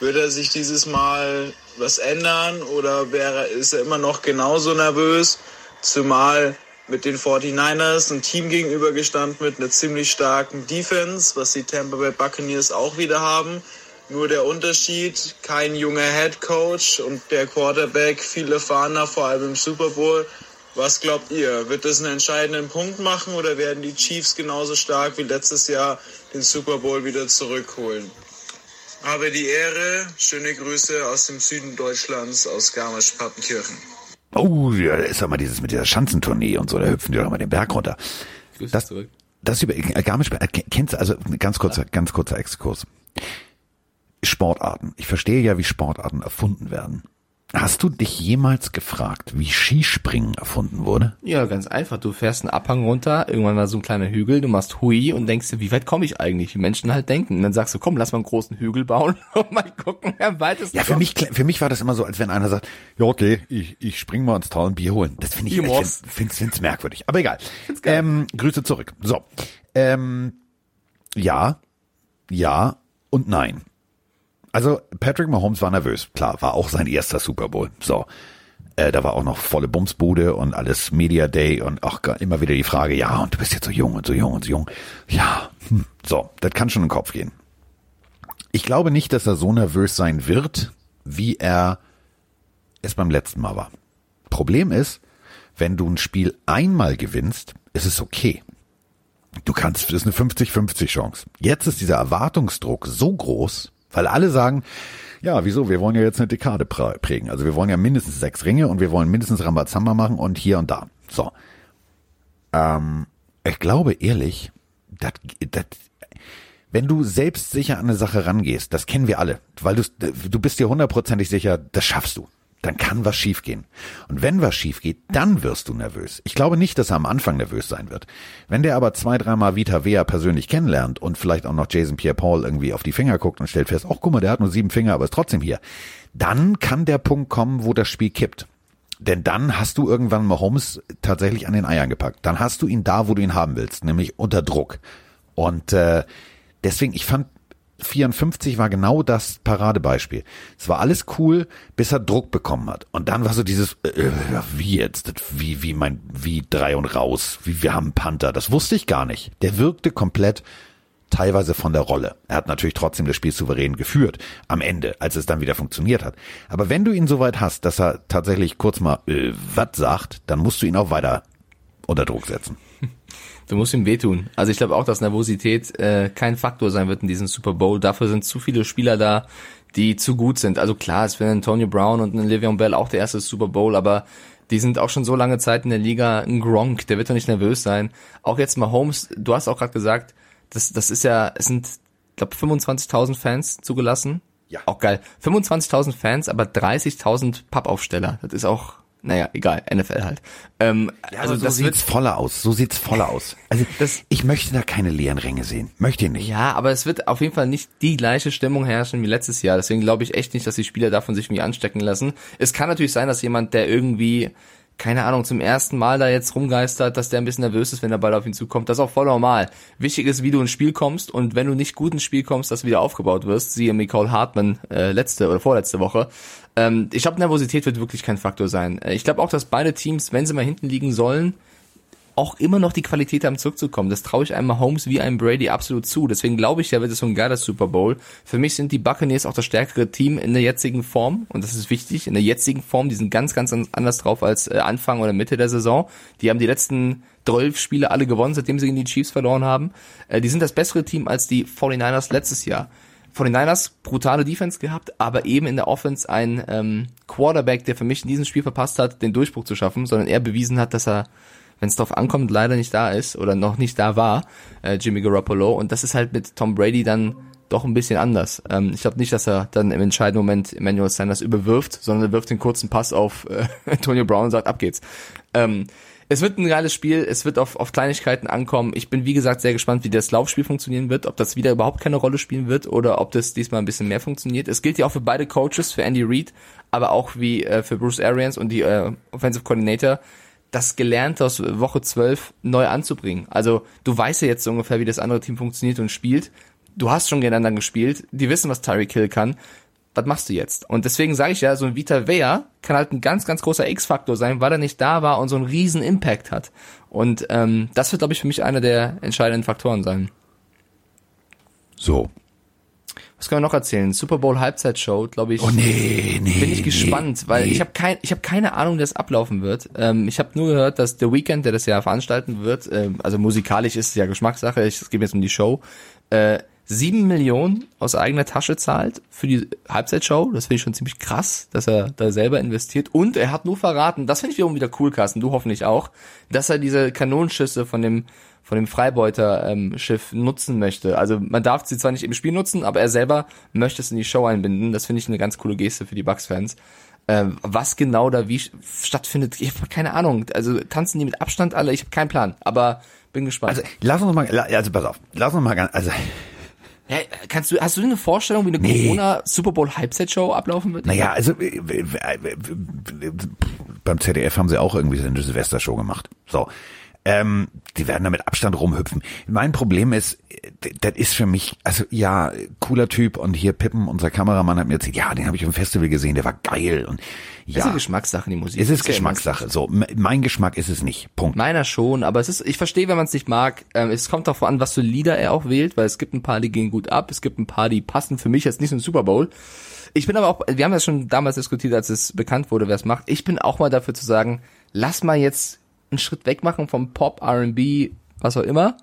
Wird er sich dieses Mal was ändern oder wäre, ist er immer noch genauso nervös? Zumal mit den 49ers ein Team gegenübergestanden mit einer ziemlich starken Defense, was die Tampa Bay Buccaneers auch wieder haben. Nur der Unterschied, kein junger Head Coach und der Quarterback viel erfahrener, vor allem im Super Bowl. Was glaubt ihr? Wird das einen entscheidenden Punkt machen oder werden die Chiefs genauso stark wie letztes Jahr den Super Bowl wieder zurückholen? Habe die Ehre. Schöne Grüße aus dem Süden Deutschlands, aus Garmisch-Partenkirchen. Oh, ja, da ist ja mal dieses mit dieser Schanzentournee und so, da hüpfen die doch mal den Berg runter. Grüße Das, zurück. das über äh, Garmisch, äh, kennst du, also ganz kurzer, ganz kurzer Exkurs. Sportarten. Ich verstehe ja, wie Sportarten erfunden werden. Hast du dich jemals gefragt, wie Skispringen erfunden wurde? Ja, ganz einfach. Du fährst einen Abhang runter, irgendwann war so ein kleiner Hügel, du machst Hui und denkst dir, wie weit komme ich eigentlich? Wie Menschen halt denken. Und dann sagst du, komm, lass mal einen großen Hügel bauen und mal gucken, wer weit es Ja, für mich, für mich war das immer so, als wenn einer sagt, ja, okay, ich, ich spring mal ins Tal ein Bier holen. Das finde ich, ich Humors. find, find's, find's merkwürdig. Aber egal. Ähm, Grüße zurück. So. Ähm, ja, ja und nein. Also Patrick Mahomes war nervös. Klar, war auch sein erster Super Bowl. So. Äh, da war auch noch volle Bumsbude und alles Media Day und auch immer wieder die Frage, ja, und du bist jetzt so jung und so jung und so jung. Ja, hm. so, das kann schon in den Kopf gehen. Ich glaube nicht, dass er so nervös sein wird, wie er es beim letzten Mal war. Problem ist, wenn du ein Spiel einmal gewinnst, ist es okay. Du kannst, das ist eine 50-50 Chance. Jetzt ist dieser Erwartungsdruck so groß, weil alle sagen, ja, wieso? Wir wollen ja jetzt eine Dekade prä- prägen. Also wir wollen ja mindestens sechs Ringe und wir wollen mindestens Rambazamba machen und hier und da. So. Ähm, ich glaube ehrlich, das, das, wenn du selbstsicher an eine Sache rangehst, das kennen wir alle, weil du, du bist dir hundertprozentig sicher, das schaffst du. Dann kann was schiefgehen. Und wenn was schief geht, dann wirst du nervös. Ich glaube nicht, dass er am Anfang nervös sein wird. Wenn der aber zwei, dreimal Vita Vea persönlich kennenlernt und vielleicht auch noch Jason Pierre-Paul irgendwie auf die Finger guckt und stellt fest, ach guck mal, der hat nur sieben Finger, aber ist trotzdem hier. Dann kann der Punkt kommen, wo das Spiel kippt. Denn dann hast du irgendwann Mahomes tatsächlich an den Eiern gepackt. Dann hast du ihn da, wo du ihn haben willst, nämlich unter Druck. Und äh, deswegen, ich fand 54 war genau das Paradebeispiel. Es war alles cool, bis er Druck bekommen hat. Und dann war so dieses, äh, wie jetzt, wie, wie mein, wie drei und raus, wie wir haben Panther. Das wusste ich gar nicht. Der wirkte komplett teilweise von der Rolle. Er hat natürlich trotzdem das Spiel souverän geführt am Ende, als es dann wieder funktioniert hat. Aber wenn du ihn so weit hast, dass er tatsächlich kurz mal äh, was sagt, dann musst du ihn auch weiter unter Druck setzen. Du musst ihm wehtun. Also ich glaube auch, dass Nervosität äh, kein Faktor sein wird in diesem Super Bowl. Dafür sind zu viele Spieler da, die zu gut sind. Also klar, es wäre Antonio Brown und ein Le'Veon Bell auch der erste Super Bowl, aber die sind auch schon so lange Zeit in der Liga. Ein Gronk, der wird doch nicht nervös sein. Auch jetzt mal Holmes, du hast auch gerade gesagt, das, das ist ja, es sind, glaube 25.000 Fans zugelassen. Ja. Auch geil. 25.000 Fans, aber 30.000 Pappaufsteller. Das ist auch, naja, egal, NFL halt. Ähm, also so sieht's voller aus. So sieht's voller aus. Also das, ich möchte da keine leeren Ränge sehen. Möchte ich nicht. Ja, aber es wird auf jeden Fall nicht die gleiche Stimmung herrschen wie letztes Jahr. Deswegen glaube ich echt nicht, dass die Spieler davon sich irgendwie anstecken lassen. Es kann natürlich sein, dass jemand, der irgendwie keine Ahnung, zum ersten Mal da jetzt rumgeistert, dass der ein bisschen nervös ist, wenn der Ball auf ihn zukommt. Das ist auch voll normal. Wichtig ist, wie du ins Spiel kommst und wenn du nicht gut ins Spiel kommst, dass du wieder aufgebaut wirst. Siehe Nicole Hartmann äh, letzte oder vorletzte Woche. Ähm, ich glaube, Nervosität wird wirklich kein Faktor sein. Äh, ich glaube auch, dass beide Teams, wenn sie mal hinten liegen sollen, auch immer noch die Qualität haben zurückzukommen. Das traue ich einem Holmes wie einem Brady absolut zu. Deswegen glaube ich, ja, wird es so ein geiler Super Bowl. Für mich sind die Buccaneers auch das stärkere Team in der jetzigen Form und das ist wichtig. In der jetzigen Form, die sind ganz, ganz anders drauf als äh, Anfang oder Mitte der Saison. Die haben die letzten 12 Spiele alle gewonnen, seitdem sie gegen die Chiefs verloren haben. Äh, die sind das bessere Team als die 49ers letztes Jahr. 49ers brutale Defense gehabt, aber eben in der Offense ein ähm, Quarterback, der für mich in diesem Spiel verpasst hat, den Durchbruch zu schaffen, sondern er bewiesen hat, dass er wenn es darauf ankommt, leider nicht da ist oder noch nicht da war, äh, Jimmy Garoppolo. Und das ist halt mit Tom Brady dann doch ein bisschen anders. Ähm, ich glaube nicht, dass er dann im entscheidenden Moment Emmanuel Sanders überwirft, sondern er wirft den kurzen Pass auf äh, Antonio Brown und sagt, ab geht's. Ähm, es wird ein geiles Spiel, es wird auf, auf Kleinigkeiten ankommen. Ich bin, wie gesagt, sehr gespannt, wie das Laufspiel funktionieren wird, ob das wieder überhaupt keine Rolle spielen wird oder ob das diesmal ein bisschen mehr funktioniert. Es gilt ja auch für beide Coaches, für Andy Reid, aber auch wie äh, für Bruce Arians und die äh, Offensive Coordinator das Gelernte aus Woche 12 neu anzubringen. Also du weißt ja jetzt so ungefähr, wie das andere Team funktioniert und spielt. Du hast schon gegeneinander gespielt. Die wissen, was Tyreek Hill kann. Was machst du jetzt? Und deswegen sage ich ja, so ein Vita Vea kann halt ein ganz, ganz großer X-Faktor sein, weil er nicht da war und so einen riesen Impact hat. Und ähm, das wird, glaube ich, für mich einer der entscheidenden Faktoren sein. So, was können wir noch erzählen? Super Bowl Halbzeitshow, glaube ich. Oh nee, nee. Bin ich gespannt, weil nee. ich habe kein, ich habe keine Ahnung, wie das ablaufen wird. Ähm, ich habe nur gehört, dass The Weeknd, der das ja veranstalten wird, ähm, also musikalisch ist es ja Geschmackssache. Es geht jetzt um die Show. Äh, sieben Millionen aus eigener Tasche zahlt für die Halbzeitshow. Das finde ich schon ziemlich krass, dass er da selber investiert. Und er hat nur verraten, das finde ich wiederum wieder cool, Carsten, du hoffentlich auch, dass er diese Kanonenschüsse von dem von dem Freibeuter-Schiff ähm, nutzen möchte. Also man darf sie zwar nicht im Spiel nutzen, aber er selber möchte es in die Show einbinden. Das finde ich eine ganz coole Geste für die Bucks-Fans. Ähm, was genau da wie stattfindet, ich habe keine Ahnung. Also tanzen die mit Abstand alle? Ich habe keinen Plan, aber bin gespannt. Also lass uns mal, also pass auf, lass uns mal ganz, also ja, kannst du, hast du eine Vorstellung, wie eine Nee. Corona Super Bowl Halbzeitshow ablaufen wird? Naja, also äh, äh, äh, beim ZDF haben sie auch irgendwie so eine Silvestershow gemacht. So. Ähm, die werden da mit Abstand rumhüpfen. Mein Problem ist, das ist für mich, also ja, cooler Typ und hier Pippen, unser Kameramann hat mir erzählt, ja, den habe ich im Festival gesehen, der war geil und ist ja, eine Geschmackssache, die Musik. es ist Geschmackssache. So, mein Geschmack ist es nicht. Punkt. Meiner schon, aber es ist, ich verstehe, wenn man es nicht mag. Ähm, es kommt darauf an, was für Lieder er auch wählt, weil es gibt ein paar, die gehen gut ab, es gibt ein paar, die passen für mich jetzt nicht so ein Super Bowl. Ich bin aber auch, wir haben das schon damals diskutiert, als es bekannt wurde, wer es macht. Ich bin auch mal dafür zu sagen, lass mal jetzt einen Schritt weg machen vom Pop, R&B, was auch immer,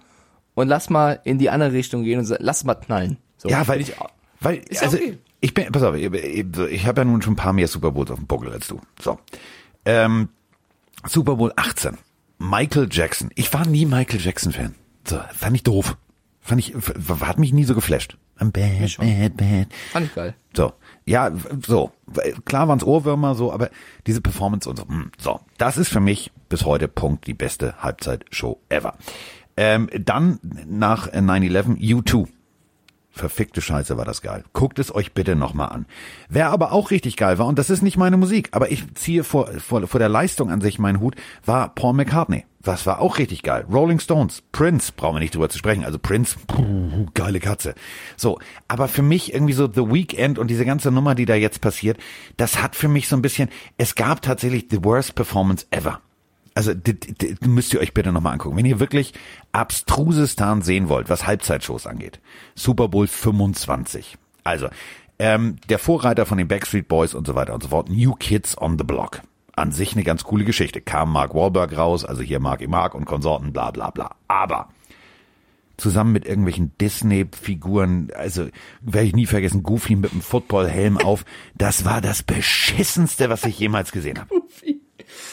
und lass mal in die andere Richtung gehen und lass mal knallen. So, Ja, weil ich, Weil, Ist also, okay. ich bin, pass auf, ich, ich, habe ja nun schon ein paar mehr Super Bowls auf dem Buckel als du. So. Ähm, Super Bowl 18. Michael Jackson. Ich war nie Michael Jackson Fan. So, fand ich doof. Fand ich, hat mich nie so geflasht. I'm bad, bad, bad. Fand ich geil. So, ja, so. Klar waren's Ohrwürmer so, aber diese Performance und so, hm, so. Das ist für mich bis heute Punkt die beste Halbzeitshow ever. Ähm, dann nach äh, 9-11 U2. Verfickte Scheiße war das geil. Guckt es euch bitte nochmal an. Wer aber auch richtig geil war, und das ist nicht meine Musik, aber ich ziehe vor, vor, vor der Leistung an sich meinen Hut, war Paul McCartney. Das war auch richtig geil. Rolling Stones, Prince, brauchen wir nicht drüber zu sprechen. Also Prince, puh, geile Katze. So, aber für mich irgendwie so The Weekend und diese ganze Nummer, die da jetzt passiert, das hat für mich so ein bisschen, es gab tatsächlich the worst performance ever. Also d- d- d- müsst ihr euch bitte nochmal angucken. Wenn ihr wirklich abstrusestan sehen wollt, was Halbzeitshows angeht. Super Bowl 25. Also, ähm, der Vorreiter von den Backstreet Boys und so weiter und so fort. New Kids on the Block. An sich eine ganz coole Geschichte. Kam Mark Wahlberg raus, also hier Mark E. Mark und Konsorten, bla bla bla. Aber zusammen mit irgendwelchen Disney-Figuren, also werde ich nie vergessen, Goofy mit dem Football-Helm auf, das war das beschissenste, was ich jemals gesehen habe.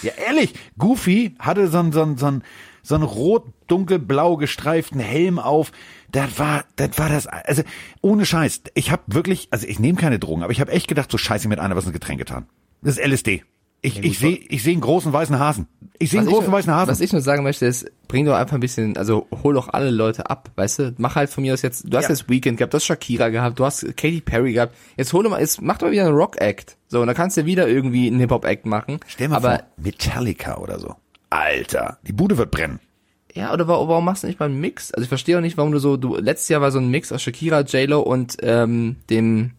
Ja, ehrlich, Goofy hatte so einen, so einen, so einen, so einen rot-dunkelblau gestreiften Helm auf. Das war, das war das, also ohne Scheiß. Ich habe wirklich, also ich nehme keine Drogen, aber ich habe echt gedacht, so scheiße mit einer was ins Getränk getan. Das ist LSD. Ich, ich sehe ich seh einen großen weißen Hasen. Ich sehe einen großen nur- weißen Hasen. Was ich nur sagen möchte, ist, bring doch einfach ein bisschen, also hol doch alle Leute ab, weißt du? Mach halt von mir aus jetzt, du hast Ja. jetzt Weekend gehabt, du hast Shakira gehabt, du hast Katy Perry gehabt. Jetzt hol doch mal, jetzt mach doch mal wieder einen Rock-Act. So, und dann kannst du wieder irgendwie einen Hip-Hop-Act machen. Stell mal Aber, vor, Metallica oder so. Alter, die Bude wird brennen. ja, oder warum, warum machst du nicht mal einen Mix? Also ich verstehe auch nicht, warum du so, du, letztes Jahr war so ein Mix aus Shakira, J-Lo und, ähm, dem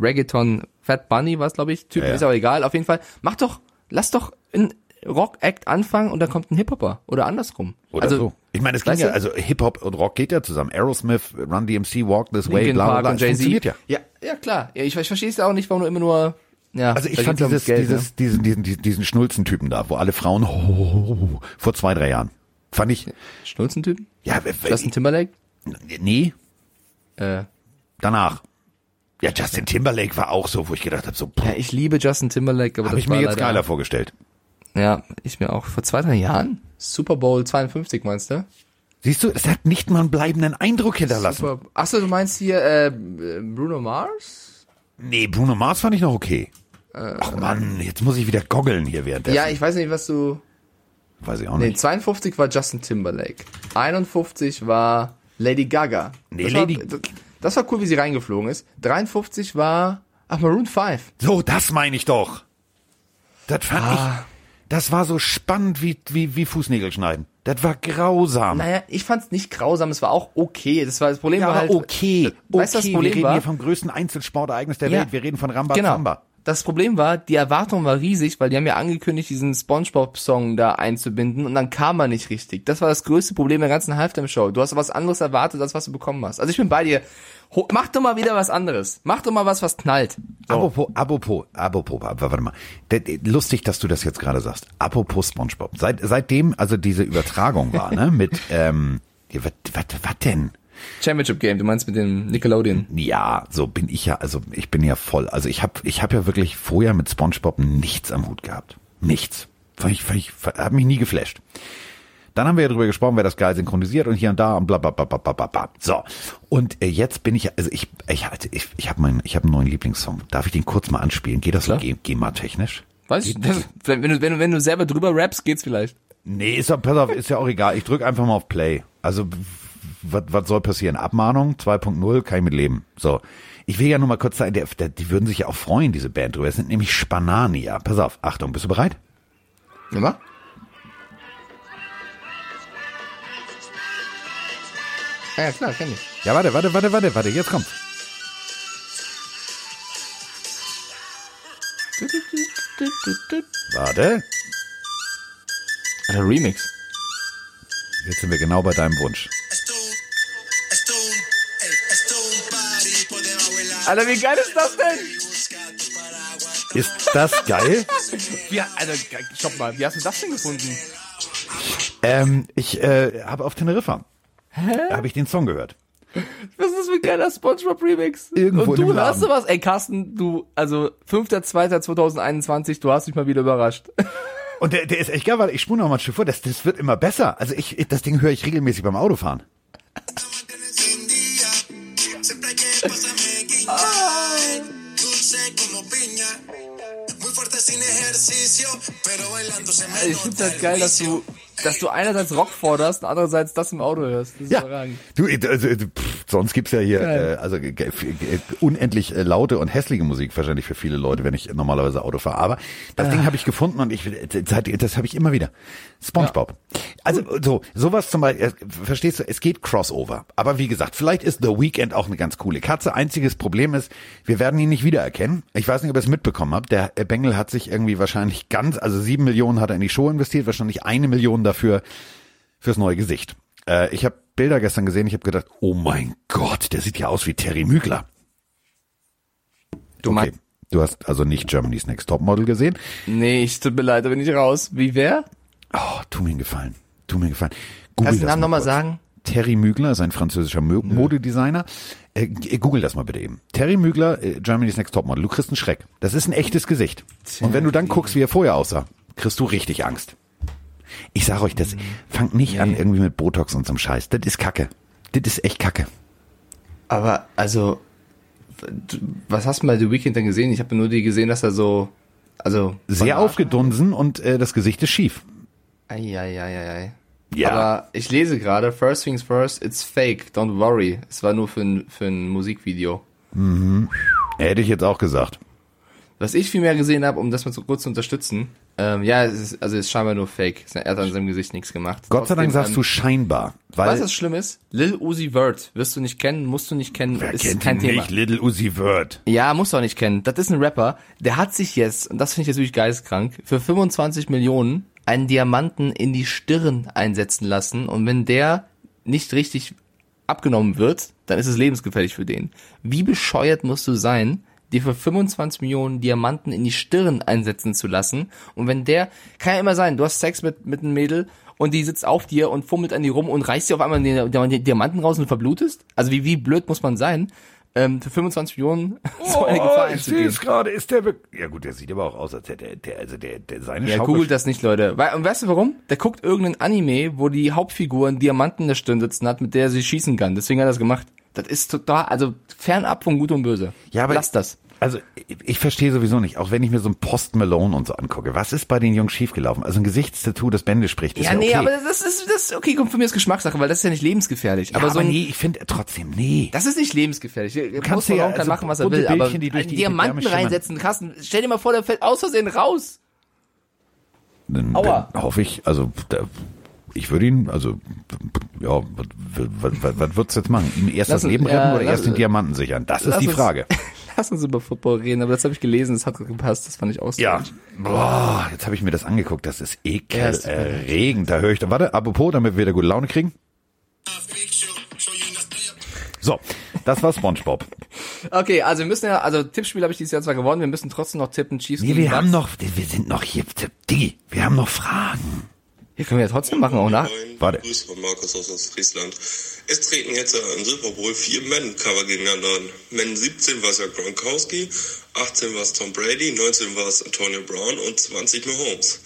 Reggaeton Fat Bunny, was glaube ich, Typ, Ja, ja. ist auch egal, auf jeden Fall. Mach doch, lass doch ein Rock-Act anfangen und dann kommt ein Hip-Hopper. Oder andersrum. Oder also, so. Ich meine, es ging ja, also Hip-Hop und Rock geht ja zusammen. Aerosmith, Run DMC, Walk This Way, Linkin bla bla Park bla. und Jay-Z. funktioniert ja. ja, ja klar. Ja, ich, ich verstehe es auch nicht, warum du immer nur. Ja, Also ich fand dieses, Geld, dieses, ne? diesen, diesen, diesen, diesen Schnulzentypen da, wo alle Frauen oh, vor zwei, drei Jahren. Fand ich, Schnulzentypen? ja, w- w- Justin Timberlake? nee, Äh, danach. Ja, Justin Timberlake war auch so, wo ich gedacht habe, so, ja, ich liebe Justin Timberlake, aber habe ich mir jetzt geiler vorgestellt. Ja, ich mir auch. Vor zwei, drei Jahren? Super Bowl 52 meinst du? Siehst du, es hat nicht mal einen bleibenden Eindruck hinterlassen. Super. Achso, du meinst hier äh, Bruno Mars? Nee, Bruno Mars fand ich noch okay. Ach Mann, jetzt muss ich wieder goggeln hier währenddessen. Ja, ich weiß nicht, was du. Weiß ich auch Nee, nicht. 52 war Justin Timberlake. 51 war Lady Gaga. Nee, das Lady- War, das war cool, wie sie reingeflogen ist. 53 war. Ach, Maroon 5. So, das meine ich doch. Das fand Ah. ich, das war so spannend wie, wie, wie Fußnägel schneiden. Das war grausam. Naja, ich fand's nicht grausam, es war auch okay. Das war das Problem Ja, war aber halt. okay. Weißt du, okay. das Problem wir reden war? hier vom größten Einzelsportereignis der Ja. Welt. Wir reden von Ramba Genau. Zamba. Das Problem war, die Erwartung war riesig, weil die haben ja angekündigt, diesen Spongebob-Song da einzubinden und dann kam er nicht richtig. Das war das größte Problem der ganzen Halftime-Show. Du hast was anderes erwartet, als was du bekommen hast. Also ich bin bei dir. Ho mach doch mal wieder was anderes. Mach doch mal was, was knallt. So. Apropos, apropos, apropos, warte mal. Lustig, dass du das jetzt gerade sagst. Apropos SpongeBob. Seit, seitdem also diese Übertragung war, ne, mit, ähm, was, was denn? Championship Game, du meinst mit dem Nickelodeon. Ja, so bin ich ja, also ich bin ja voll. Also ich habe ich hab ja wirklich vorher mit SpongeBob nichts am Hut gehabt. Nichts. Ich, ich, hat mich nie geflasht. Dann haben wir ja drüber gesprochen, wer das geil synchronisiert und hier und da und bla bla bla bla bla bla. bla. So. Und äh, jetzt bin ich, also ich, ich, ich, ich habe meinen, ich habe einen neuen Lieblingssong. Darf ich den kurz mal anspielen? Geht das so Klar. G- GEMA-technisch? Weiß ich, das, wenn, wenn, du, wenn, du, wenn du selber drüber rappst, geht's vielleicht. Nee, ist doch, pass auf, ist ja auch egal. Ich drück einfach mal auf Play. Also, was was soll passieren? Abmahnung 2.0, kann ich mit leben. So. Ich will ja nur mal kurz sagen, der, der, die würden sich ja auch freuen, diese Band drüber. Es sind nämlich Spanania. Pass auf, Achtung, bist du bereit? Ja, ja, klar, kenn ich. Ja, warte, warte, warte, warte, warte, jetzt kommt. Warte. Alter, Remix. Jetzt sind wir genau bei deinem Wunsch. Alter, wie geil ist das denn? Ist das geil? Wie, Alter, stopp mal, wie hast du das denn gefunden? ähm, ich äh, habe auf Teneriffa. Da habe ich den Song gehört. Was ist das für ein geiler Spongebob Remix? Irgendwo Und du hörst sowas? Ey, Carsten, du, also 5.2.2021, du hast mich mal wieder überrascht. Und der, der ist echt geil, weil ich spule noch mal ein Stück vor, das, das wird immer besser. Also ich, das Ding höre ich regelmäßig beim Autofahren. Ich halt el geil, dass du, dass du einerseits Rock forderst und andererseits das im Auto hörst. Das ist Ja, überragend. du, äh, also, äh, pff, sonst gibt's ja hier äh, also äh, äh, unendlich äh, laute und hässliche Musik wahrscheinlich für viele Leute, wenn ich normalerweise Auto fahre. Aber das Ah. Ding habe ich gefunden und ich äh, das habe ich immer wieder. SpongeBob. Also so sowas zum Beispiel. äh, Verstehst du? Es geht Crossover. Aber wie gesagt, vielleicht ist The Weeknd auch eine ganz coole Katze. Einziges Problem ist, wir werden ihn nicht wiedererkennen. Ich weiß nicht, ob ihr es mitbekommen habt. Der äh, Bengel hat sich irgendwie wahrscheinlich ganz, also sieben Millionen hat er in die Show investiert, wahrscheinlich eine Million dafür fürs neue Gesicht. Äh, ich habe Bilder gestern gesehen, ich habe gedacht, oh mein Gott, der sieht ja aus wie Terry Mügler. Du Okay, du hast also nicht Germany's Next Topmodel gesehen. nee, ich tut mir leid, da bin ich raus. Wie wer? Oh, tu mir einen Gefallen. Tu mir einen Gefallen. Google Kannst du den Namen mal nochmal sagen? Terry Mügler ist ein französischer Mo Modedesigner. Äh, g- Google das mal bitte eben. Terry Mügler, äh, Germany's Next Topmodel. Du kriegst einen Schreck. Das ist ein echtes Gesicht. Und wenn du dann guckst, wie er vorher aussah, kriegst du richtig Angst. Ich sag euch das, fangt nicht an irgendwie mit Botox und so einem Scheiß. Das ist Kacke. Das ist echt Kacke. Aber, also, was hast du bei The Weeknd denn gesehen? Ich habe nur die gesehen, dass er so, also... Sehr aufgedunsen und äh, das Gesicht ist schief. Eieieiei. Ja. Aber ich lese gerade, first things first, it's fake, don't worry. Es war nur für ein, für ein Musikvideo. Hätte ich jetzt auch gesagt. Was ich viel mehr gesehen habe, um das mal so kurz zu unterstützen, ähm, ja, es ist, also es ist scheinbar nur fake. Er hat an seinem Gesicht nichts gemacht. Gott sei Dank sagst ähm, du scheinbar. Weil Weißt du, was schlimm ist? Lil Uzi Vert wirst du nicht kennen, musst du nicht kennen, wer ist kennt kein Thema. nicht? Little Uzi Vert. Ja, musst du auch nicht kennen. Das ist ein Rapper, der hat sich jetzt, und das finde ich jetzt wirklich geisteskrank, für 25 Millionen einen Diamanten in die Stirn einsetzen lassen und wenn der nicht richtig abgenommen wird, dann ist es lebensgefährlich für den. Wie bescheuert musst du sein, dir für 25 Millionen Diamanten in die Stirn einsetzen zu lassen und wenn der, kann ja immer sein, du hast Sex mit, mit einem Mädel und die sitzt auf dir und fummelt an die rum und reißt dir auf einmal den, den Diamanten raus und verblutest? Also wie, wie blöd muss man sein, ähm, für 25 Millionen so eine Gefahr Oh, ich sehe einzugehen? es gerade, ist der. Ja gut, der sieht aber auch aus, als hätte der, der, also der, der seine Ja, googelt das nicht, Leute. Weil, und weißt du warum? Der guckt irgendein Anime, wo die Hauptfigur einen Diamanten in der Stirn sitzen hat, mit der sie schießen kann. Deswegen hat er das gemacht. Das ist total, also fernab von Gut und Böse. Ja, aber Lass das. Also ich, ich verstehe sowieso nicht, auch wenn ich mir so ein Post Malone und so angucke, was ist bei den Jungs schiefgelaufen? Also ein Gesichtstattoo, das Bände spricht, ist ja, Ja, nee, okay. aber das ist, das ist, okay, kommt von mir ist Geschmackssache, weil das ist ja nicht lebensgefährlich. ja, aber so ein, nee, ich finde trotzdem, nee. das ist nicht lebensgefährlich. Post dir ja Malone kann also machen, was er will, aber Bildchen, die durch einen die Diamanten schimmern. reinsetzen, Carsten, stell dir mal vor, der fällt aus Versehen raus. Dann, Aua. dann hoffe ich, also da, ich würde ihn, also ja, was, was, was, würdest du jetzt machen? Ihm erst Lass das Leben ja, retten oder lass- erst den Diamanten sichern? Das ist die Frage. Lass uns über Football reden, aber das habe ich gelesen, das hat gepasst, das fand ich auch Ja. Boah, jetzt habe ich mir das angeguckt, das ist ekelerregend. Da höre ich, warte, apropos, damit wir wieder gute Laune kriegen. So, das war SpongeBob. Okay, also wir müssen ja, also Tippspiel habe ich dieses Jahr zwar gewonnen, wir müssen trotzdem noch tippen, Chiefs Nee, wir haben noch, wir sind noch hier, Diggi, wir haben noch Fragen. Hier können wir ja trotzdem machen, auch nach. Warte. Grüße von Markus aus Ostfriesland. Es treten jetzt im Super Bowl vier Men-Cover gegeneinander an. Men 17 war es ja Gronkowski, 18 war es Tom Brady, 19 war es Antonio Brown und 20 Mahomes.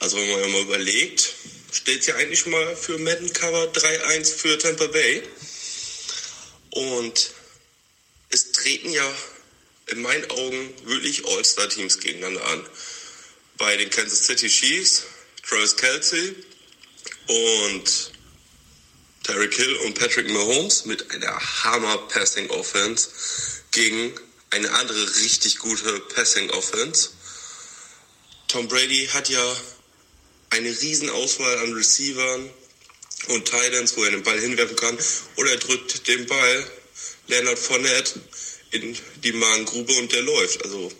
Also wenn man ja mal überlegt, steht ja eigentlich mal für Madden-Cover 3-1 für Tampa Bay. Und es treten ja in meinen Augen wirklich All-Star-Teams gegeneinander an. Bei den Kansas City Chiefs, Travis Kelsey und Tyreek Hill und Patrick Mahomes mit einer Hammer Passing Offense gegen eine andere richtig gute Passing Offense. Tom Brady hat ja eine riesen Auswahl an Receivern und Titans, wo er den Ball hinwerfen kann, oder er drückt den Ball Leonard Fournette in die Magengrube und der läuft. Also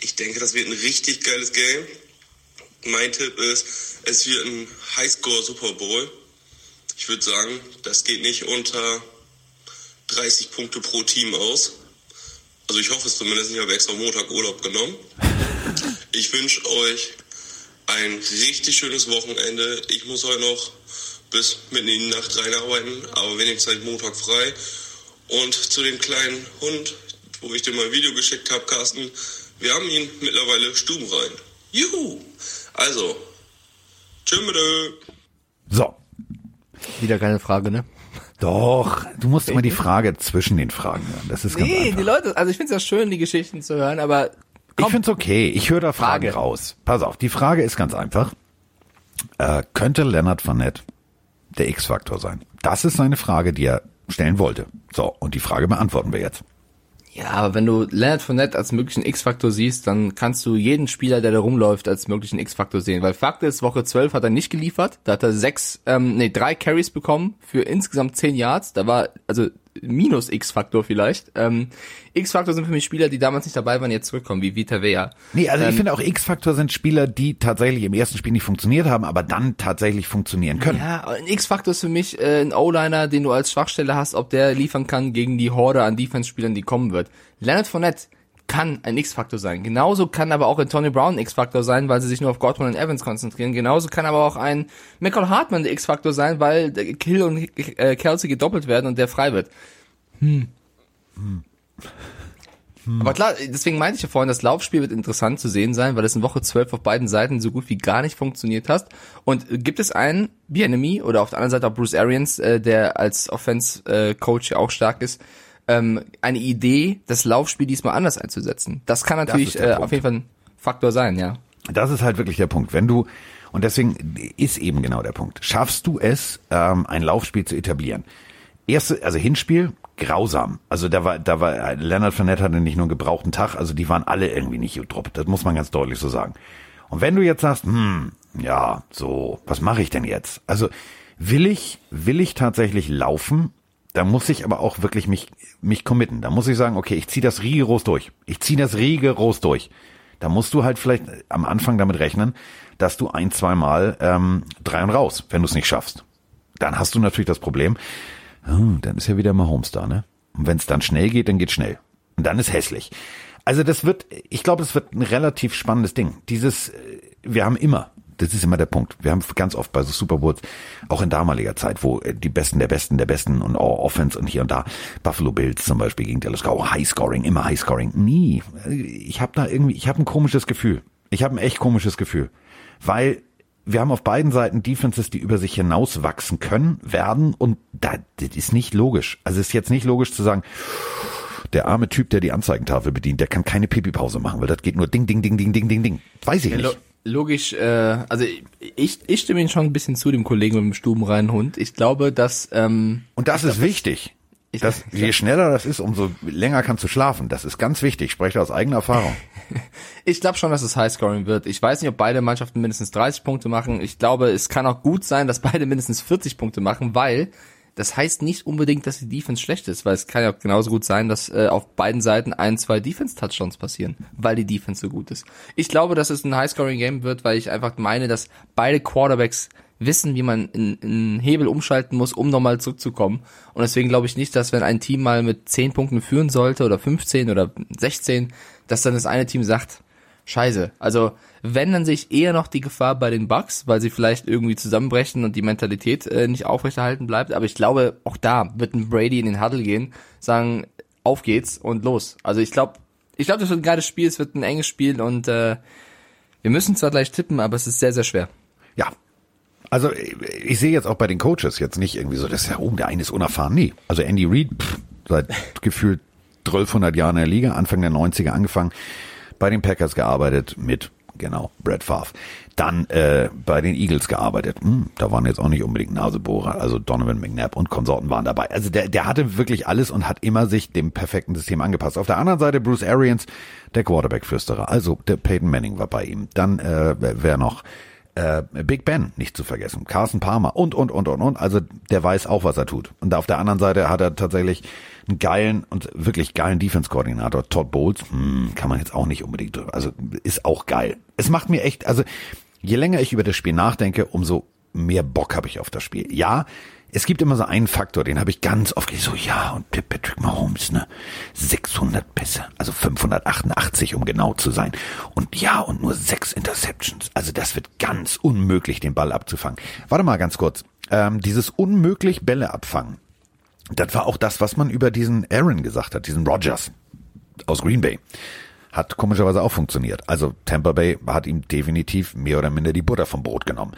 ich denke, das wird ein richtig geiles Game. Mein Tipp ist, es wird ein Highscore Super Bowl. Ich würde sagen, das geht nicht unter 30 Punkte pro Team aus. Also ich hoffe es zumindest. Ich habe extra Montag Urlaub genommen. Ich wünsche euch ein richtig schönes Wochenende. Ich muss heute noch bis mitten in die Nacht reinarbeiten, aber wenigstens Montag frei. Und zu dem kleinen Hund, wo ich dir mal ein Video geschickt habe, Carsten, wir haben ihn mittlerweile stubenrein. Juhu! Also, tschüss. So, Wieder keine Frage, ne? Doch, du musst immer die Frage zwischen den Fragen hören. Das ist ganz Nee, einfach. die Leute, also ich finde es ja schön, die Geschichten zu hören, aber Ich find's okay. Ich höre da Fragen Frage. raus. Pass auf, die Frage ist ganz einfach. Äh, könnte Leonard Fournette der X-Faktor sein? Das ist seine Frage, die er stellen wollte. So, und die Frage beantworten wir jetzt. Ja, aber wenn du Leonard Fournette als möglichen X-Faktor siehst, dann kannst du jeden Spieler, der da rumläuft, als möglichen X-Faktor sehen. Weil Fakt ist, Woche 12 hat er nicht geliefert. Da hat er sechs, ähm, nee, drei Carries bekommen für insgesamt zehn Yards. Da war, also minus X-Faktor vielleicht. Ähm, X-Faktor sind für mich Spieler, die damals nicht dabei waren, jetzt zurückkommen, wie Vita Vea. Nee, also ich Ähm, finde auch X-Faktor sind Spieler, die tatsächlich im ersten Spiel nicht funktioniert haben, aber dann tatsächlich funktionieren können. Ja, ein X-Faktor ist für mich äh, ein O-Liner, den du als Schwachstelle hast, ob der liefern kann gegen die Horde an Defense-Spielern, die kommen wird. Leonard Fournette kann ein X-Faktor sein. Genauso kann aber auch ein Tony Brown X-Faktor sein, weil sie sich nur auf Godwin und Evans konzentrieren. Genauso kann aber auch ein Michael Hartman X-Faktor sein, weil Kill und äh, Kelsey gedoppelt werden und der frei wird. Hm. Aber klar, deswegen meinte ich ja vorhin, das Laufspiel wird interessant zu sehen sein, weil es in Woche 12 auf beiden Seiten so gut wie gar nicht funktioniert hast. Und gibt es einen Bienemy oder auf der anderen Seite auch Bruce Arians, äh, der als Offense-Coach ja auch stark ist, ähm, eine Idee, das Laufspiel diesmal anders einzusetzen? Das kann natürlich der äh, Punkt. auf jeden Fall ein Faktor sein, ja. Das ist halt wirklich der Punkt. Wenn du, und deswegen ist eben genau der Punkt, schaffst du es, ähm, ein Laufspiel zu etablieren. Erste, also Hinspiel, grausam. Also da war, da war, Leonard Fournette hatte nicht nur einen gebrauchten Tag, also die waren alle irgendwie nicht gut drauf. Das muss man ganz deutlich so sagen. Und wenn du jetzt sagst, hm, ja, so, was mache ich denn jetzt? Also will ich, will ich tatsächlich laufen? Da muss ich aber auch wirklich mich, mich committen. Da muss ich sagen, okay, ich ziehe das rigoros durch. Ich ziehe das rigoros durch. Da musst du halt vielleicht am Anfang damit rechnen, dass du ein, zweimal ähm, drei und raus, wenn du es nicht schaffst. Dann hast du natürlich das Problem, oh, dann ist ja wieder mal Homestar, ne? Und wenn es dann schnell geht, dann geht schnell. Und dann ist hässlich. Also das wird, ich glaube, es wird ein relativ spannendes Ding. Dieses, äh, wir haben immer, das ist immer der Punkt. Wir haben ganz oft bei so Super Bowls, auch in damaliger Zeit, wo äh, die Besten der Besten der Besten und oh, Offense und hier und da, Buffalo Bills zum Beispiel gegen Dallas Cowboys, High Scoring, immer High Scoring. Nie. Ich habe da irgendwie, ich habe ein komisches Gefühl. Ich habe ein echt komisches Gefühl. Weil wir haben auf beiden Seiten Defenses, die über sich hinaus wachsen können, werden und da, das ist nicht logisch. Also es ist jetzt nicht logisch zu sagen, der arme Typ, der die Anzeigentafel bedient, der kann keine Pipi-Pause machen, weil das geht nur ding, ding, ding, ding, ding, ding, ding. Weiß ich nicht. Logisch, äh, also ich, ich stimme Ihnen schon ein bisschen zu, dem Kollegen mit dem stubenreinen Hund. Ich glaube, dass ähm, Und das ist wichtig. Ich- Das, je schneller das ist, umso länger kannst du schlafen. Das ist ganz wichtig. Ich spreche aus eigener Erfahrung. Ich glaube schon, dass es Highscoring wird. Ich weiß nicht, ob beide Mannschaften mindestens 30 Punkte machen. Ich glaube, es kann auch gut sein, dass beide mindestens 40 Punkte machen, weil das heißt nicht unbedingt, dass die Defense schlecht ist, weil es kann ja genauso gut sein, dass äh, auf beiden Seiten ein, zwei Defense-Touchdowns passieren, weil die Defense so gut ist. Ich glaube, dass es ein Highscoring-Game wird, weil ich einfach meine, dass beide Quarterbacks wissen, wie man einen Hebel umschalten muss, um nochmal zurückzukommen. Und deswegen glaube ich nicht, dass wenn ein Team mal mit 10 Punkten führen sollte oder 15 oder 16, dass dann das eine Team sagt, Scheiße. Also, wenn dann sehe ich eher noch die Gefahr bei den Bucks, weil sie vielleicht irgendwie zusammenbrechen und die Mentalität äh, nicht aufrechterhalten bleibt. Aber ich glaube, auch da wird ein Brady in den Huddle gehen, sagen, auf geht's und los. Also ich glaube, ich glaube, das wird ein geiles Spiel, es wird ein enges Spiel und äh, wir müssen zwar gleich tippen, aber es ist sehr, sehr schwer. Ja. Also ich sehe jetzt auch bei den Coaches jetzt nicht irgendwie so, dass ja, oh, der eine ist unerfahren. Nee. Also Andy Reid, pff, seit gefühlt 1200 Jahren in der Liga, Anfang der 90er angefangen, bei den Packers gearbeitet mit, genau, Brad Favre. Dann äh, bei den Eagles gearbeitet. Hm, da waren jetzt auch nicht unbedingt Nasebohrer, also Donovan McNabb und Konsorten waren dabei. Also der, der hatte wirklich alles und hat immer sich dem perfekten System angepasst. Auf der anderen Seite Bruce Arians, der Quarterback-Flüsterer. Also der Peyton Manning war bei ihm. Dann äh, wer noch? äh, Big Ben nicht zu vergessen, Carson Palmer und, und, und, und, und. Also der weiß auch, was er tut. Und auf der anderen Seite hat er tatsächlich einen geilen und wirklich geilen Defense-Koordinator. Todd Bowles, hm, kann man jetzt auch nicht unbedingt drüber. Also ist auch geil. Es macht mir echt, also je länger ich über das Spiel nachdenke, umso mehr Bock habe ich auf das Spiel. Ja, es gibt immer so einen Faktor, den habe ich ganz oft gesagt, so ja, und Patrick Mahomes, ne, 600 Pässe, also 588, um genau zu sein. Und ja, und nur sechs Interceptions. Also das wird ganz unmöglich, den Ball abzufangen. Warte mal ganz kurz. Ähm, dieses unmöglich Bälle abfangen, das war auch das, was man über diesen Aaron gesagt hat, diesen Rogers aus Green Bay. Hat komischerweise auch funktioniert. Also Tampa Bay hat ihm definitiv mehr oder minder die Butter vom Brot genommen.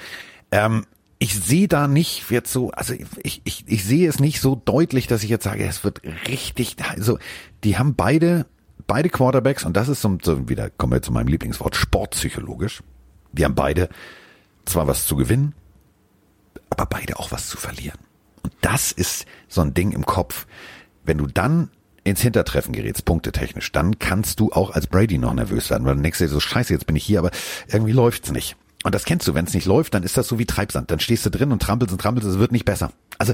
Ähm, ich sehe da nicht jetzt so, also ich, ich, ich sehe es nicht so deutlich, dass ich jetzt sage, es wird richtig, also die haben beide, beide Quarterbacks und das ist so, so wieder, kommen wir zu meinem Lieblingswort, sportpsychologisch. Die haben beide zwar was zu gewinnen, aber beide auch was zu verlieren. Und das ist so ein Ding im Kopf. Wenn du dann ins Hintertreffen gerätst, punktetechnisch, dann kannst du auch als Brady noch nervös werden, weil du denkst dir so, scheiße, jetzt bin ich hier, aber irgendwie läuft's nicht. Und das kennst du, wenn es nicht läuft, dann ist das so wie Treibsand. Dann stehst du drin und trampelst und trampelst, es wird nicht besser. Also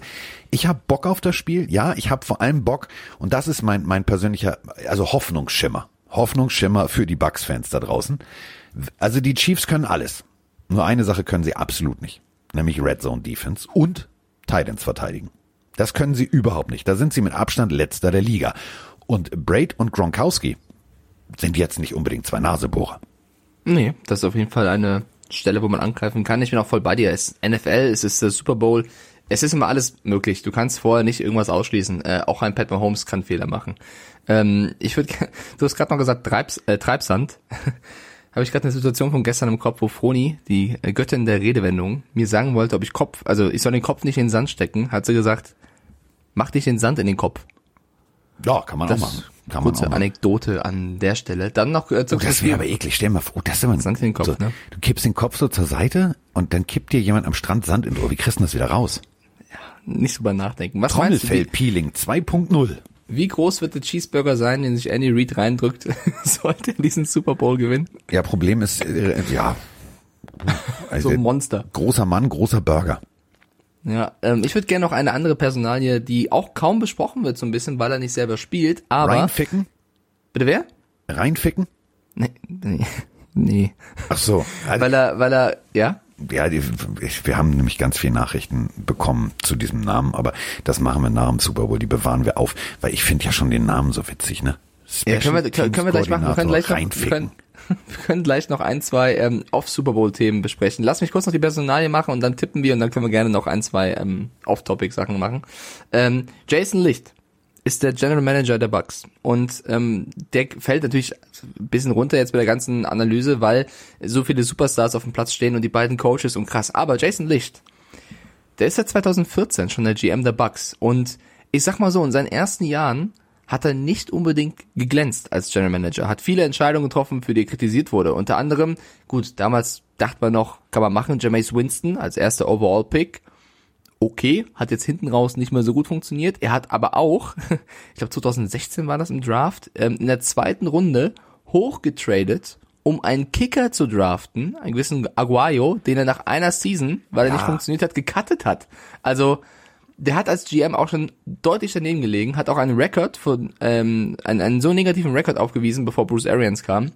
ich habe Bock auf das Spiel, ja, ich habe vor allem Bock, und das ist mein, mein persönlicher, also Hoffnungsschimmer. Hoffnungsschimmer für die Bucks-Fans da draußen. Also die Chiefs können alles. Nur eine Sache können sie absolut nicht, nämlich Red Zone Defense und Titans verteidigen. Das können sie überhaupt nicht. Da sind sie mit Abstand letzter der Liga. Und Braid und Gronkowski sind jetzt nicht unbedingt zwei Nasebohrer. Nee, das ist auf jeden Fall eine Stelle, wo man angreifen kann. Ich bin auch voll bei dir. Es ist NFL, es ist der Super Bowl. Es ist immer alles möglich. Du kannst vorher nicht irgendwas ausschließen. Äh, auch ein Pat Mahomes kann Fehler machen. Ähm, ich würde, du hast gerade noch gesagt Treibs, äh, Treibsand. Habe ich gerade eine Situation von gestern im Kopf, wo Froni, die äh, Göttin der Redewendung, mir sagen wollte, ob ich Kopf, also ich soll den Kopf nicht in den Sand stecken, hat sie gesagt, mach dich den Sand in den Kopf. Ja, kann man Das auch machen. Kann man kurze auch machen. Anekdote an der Stelle. Dann noch äh, zum Oh, das wäre aber eklig. Stell dir mal vor, oh, das ist immer Sand in den Kopf, so, ne? Du kippst den Kopf so zur Seite und dann kippt dir jemand am Strand Sand in Ohr. Wie kriegst du das wieder raus? nicht drüber nachdenken. Was meinst du, wie, Trommelfell-Peeling 2.0. wie groß wird der Cheeseburger sein, den sich Andy Reid reindrückt, sollte er diesen Super Bowl gewinnen? Ja, Problem ist, äh, ja, also So ein Monster. großer Mann, großer Burger. Ja, ähm, ich würde gerne noch eine andere Personalie, die auch kaum besprochen wird, so ein bisschen, weil er nicht selber spielt, aber. Reinficken? Bitte wer? Reinficken? Nee, nee. nee. Ach so. Also, Weil er, weil er, ja? ja, die, wir haben nämlich ganz viele Nachrichten bekommen zu diesem Namen, aber das machen wir nach dem Super Bowl, die bewahren wir auf, weil ich finde ja schon den Namen so witzig, ne? Ja, können wir, Special können, können wir gleich machen. Wir können gleich noch, Reinficken. können, wir können gleich noch ein, zwei ähm, Off-Super Bowl-Themen besprechen. Lass mich kurz noch die Personalie machen und dann tippen wir und dann können wir gerne noch ein, zwei ähm, Off-Topic-Sachen machen. Ähm, Jason Licht ist der General Manager der Bucks und ähm, der fällt natürlich ein bisschen runter jetzt bei der ganzen Analyse, weil so viele Superstars auf dem Platz stehen und die beiden Coaches und krass. Aber Jason Licht, der ist seit 2014 schon der GM der Bucks und ich sag mal so, in seinen ersten Jahren hat er nicht unbedingt geglänzt als General Manager, hat viele Entscheidungen getroffen, für die er kritisiert wurde. Unter anderem, gut, damals dachte man noch, kann man machen, Jameis Winston als erster Overall-Pick. Okay, hat jetzt hinten raus nicht mehr so gut funktioniert. Er hat aber auch, ich glaube 2016 war das im Draft, ähm, in der zweiten Runde hochgetradet, um einen Kicker zu draften, einen gewissen Aguayo, den er nach einer Season, weil er nicht funktioniert hat, gecuttet hat. Also der hat als GM auch schon deutlich daneben gelegen, hat auch einen Rekord von ähm, einen, einen so negativen Rekord aufgewiesen, bevor Bruce Arians kam,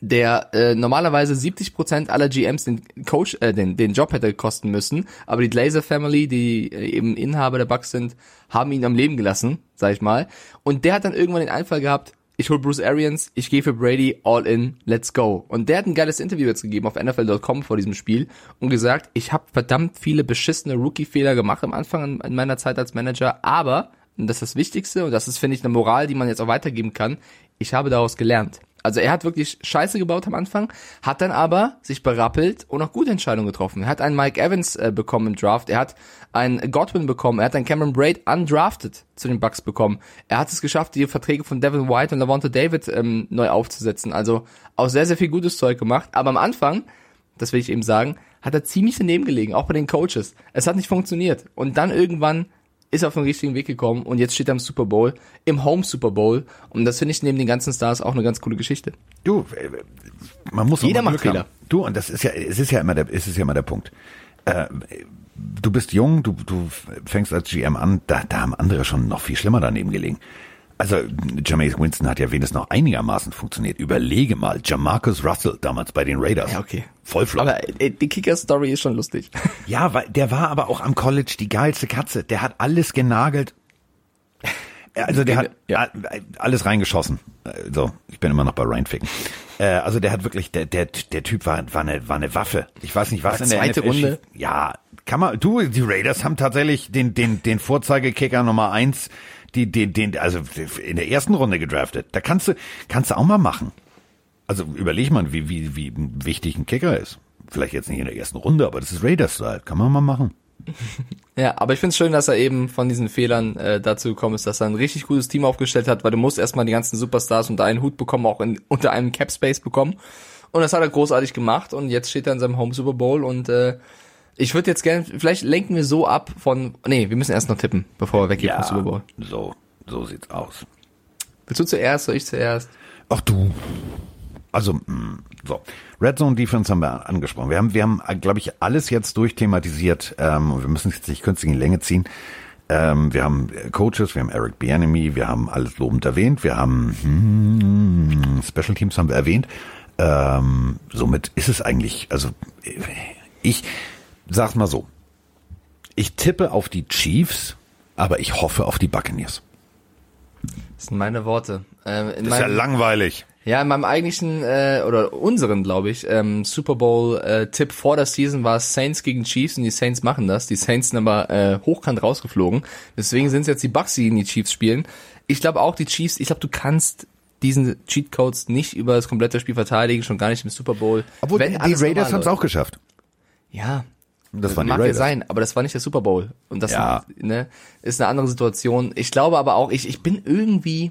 der äh, normalerweise 70% aller GMs den Coach, äh, den, den Job hätte kosten müssen, aber die Glazer Family, die äh, eben Inhaber der Bucks sind, haben ihn am Leben gelassen, sag ich mal. Und der hat dann irgendwann den Einfall gehabt, ich hol Bruce Arians, ich gehe für Brady all in, let's go. Und der hat ein geiles Interview jetzt gegeben auf NFL.com vor diesem Spiel und gesagt, ich habe verdammt viele beschissene Rookie-Fehler gemacht am Anfang in, in meiner Zeit als Manager, aber, und das ist das Wichtigste, und das ist, finde ich, eine Moral, die man jetzt auch weitergeben kann, ich habe daraus gelernt. Also er hat wirklich Scheiße gebaut am Anfang, hat dann aber sich berappelt und auch gute Entscheidungen getroffen. Er hat einen Mike Evans äh, bekommen im Draft, er hat einen Godwin bekommen, er hat einen Cameron Braid undrafted zu den Bucks bekommen. Er hat es geschafft, die Verträge von Devin White und Lavonte David ähm, neu aufzusetzen. Also auch sehr, sehr viel gutes Zeug gemacht. Aber am Anfang, das will ich eben sagen, hat er ziemlich daneben gelegen, auch bei den Coaches. Es hat nicht funktioniert. Und dann irgendwann ist auf den richtigen Weg gekommen und jetzt steht er im Super Bowl, im Home Super Bowl. Und das finde ich neben den ganzen Stars auch eine ganz coole Geschichte. Du, äh, man muss Jeder macht Fehler. haben. Du, und das ist ja, es ist ja immer der, es ist ja immer der Punkt. Äh, du bist jung, du, du fängst als GM an, da, da haben andere schon noch viel schlimmer daneben gelegen. Also, Jameis Winston hat ja wenigstens noch einigermaßen funktioniert. Überlege mal, Jamarcus Russell damals bei den Raiders. Ja, okay. Voll flop. Aber äh, die Kicker-Story ist schon lustig. Ja, weil der war aber auch am College die geilste Katze. Der hat alles genagelt. Also der hat Ja. alles reingeschossen. Äh, So, ich bin immer noch bei Reinficken. Äh, Also der hat wirklich, der, der, der Typ war, war, eine, war eine Waffe. Ich weiß nicht, was Aber in der zweite NFL Runde? schief- Ja, kann man, du, die Raiders haben tatsächlich den, den, den Vorzeigekicker Nummer eins, die, den, den, also in der ersten Runde gedraftet. Da kannst du, kannst du auch mal machen. Also überleg mal, wie, wie, wie wichtig ein Kicker ist. Vielleicht jetzt nicht in der ersten Runde, aber das ist Raiders-Style. Kann man mal machen. Ja, aber ich finde es schön, dass er eben von diesen Fehlern äh, dazu gekommen ist, dass er ein richtig gutes Team aufgestellt hat, weil du musst erstmal die ganzen Superstars unter einen Hut bekommen, auch in, unter einem Cap Space bekommen. Und das hat er großartig gemacht und jetzt steht er in seinem Home Super Bowl und äh, ich würde jetzt gerne, vielleicht lenken wir so ab von, nee, wir müssen erst noch tippen, bevor wir weggehen vom Super Bowl. so, so sieht's aus. Willst du zuerst, soll ich zuerst? Ach du. Also, mh, so. Red Zone Defense haben wir angesprochen. Wir haben, wir haben, glaube ich, alles jetzt durchthematisiert. Ähm, wir müssen es jetzt nicht künstlich in Länge ziehen. Ähm, wir haben äh, Coaches, wir haben Eric Bieniemy, wir haben alles lobend erwähnt, wir haben hm, Special Teams haben wir erwähnt. Ähm, somit ist es eigentlich, also ich sag's mal so. Ich tippe auf die Chiefs, aber ich hoffe auf die Buccaneers. Das sind meine Worte. Ähm, Das ist ja meinem- langweilig. Ja, in meinem eigentlichen äh, oder unseren, glaube ich, ähm, Super Bowl äh, vor der Season war es Saints gegen Chiefs und die Saints machen das. Die Saints sind aber äh, hochkant rausgeflogen. Deswegen sind es jetzt die Bucks, die gegen die Chiefs spielen. Ich glaube auch die Chiefs. Ich glaube, du kannst diesen Cheatcodes nicht über das komplette Spiel verteidigen, schon gar nicht im Super Bowl. Obwohl, die Raiders haben es auch geschafft. Ja, Das waren die mag ja sein, aber das war nicht der Super Bowl. Und das Ja. ne, ist eine andere Situation. Ich glaube aber auch, ich, ich bin irgendwie,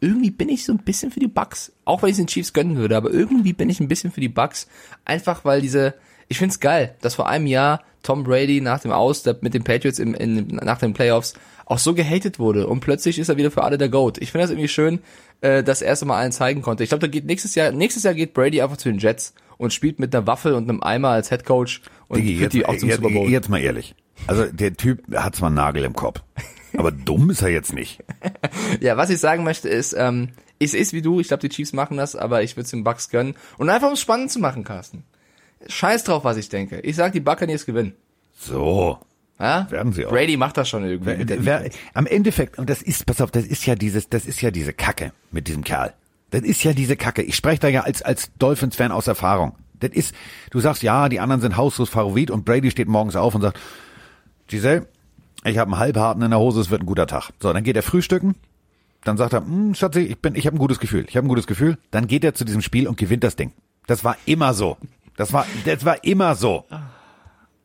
irgendwie bin ich so ein bisschen für die Bucks. Auch wenn ich es den Chiefs gönnen würde, aber irgendwie bin ich ein bisschen für die Bucks. Einfach weil diese, ich find's geil, dass vor einem Jahr Tom Brady nach dem Aus mit den Patriots im, in, nach den Playoffs auch so gehatet wurde und plötzlich ist er wieder für alle der Goat. Ich finde das irgendwie schön, äh, dass er es mal allen zeigen konnte. Ich glaube, da geht nächstes Jahr, nächstes Jahr geht Brady einfach zu den Jets und spielt mit einer Waffel und einem Eimer als Head Coach und Digi, führt jetzt, die auch zum jetzt, Super Bowl. jetzt mal ehrlich. Also der Typ hat zwar einen Nagel im Kopf, aber dumm ist er jetzt nicht. Ja, was ich sagen möchte ist, ähm, es ist wie du, ich glaube, die Chiefs machen das, aber ich würde es den Bucks gönnen. Und einfach um es spannend zu machen, Carsten. Scheiß drauf, was ich denke. Ich sag, die Buccaneers gewinnen. So. Ja? Werden sie auch. Brady macht das schon irgendwie. Wer, Defense. am Endeffekt, und das ist, pass auf, das ist ja dieses, das ist ja diese Kacke mit diesem Kerl. Das ist ja diese Kacke. Ich spreche da ja als, als Dolphins-Fan aus Erfahrung. Das ist, du sagst, ja, die anderen sind hauslos Favorit und Brady steht morgens auf und sagt, Giselle, ich habe einen Halbharten in der Hose, es wird ein guter Tag. So, dann geht er frühstücken, dann sagt er, hm, Schatzi, ich bin, ich habe ein gutes Gefühl, ich habe ein gutes Gefühl. Dann geht er zu diesem Spiel und gewinnt das Ding. Das war immer so. Das war, das war immer so.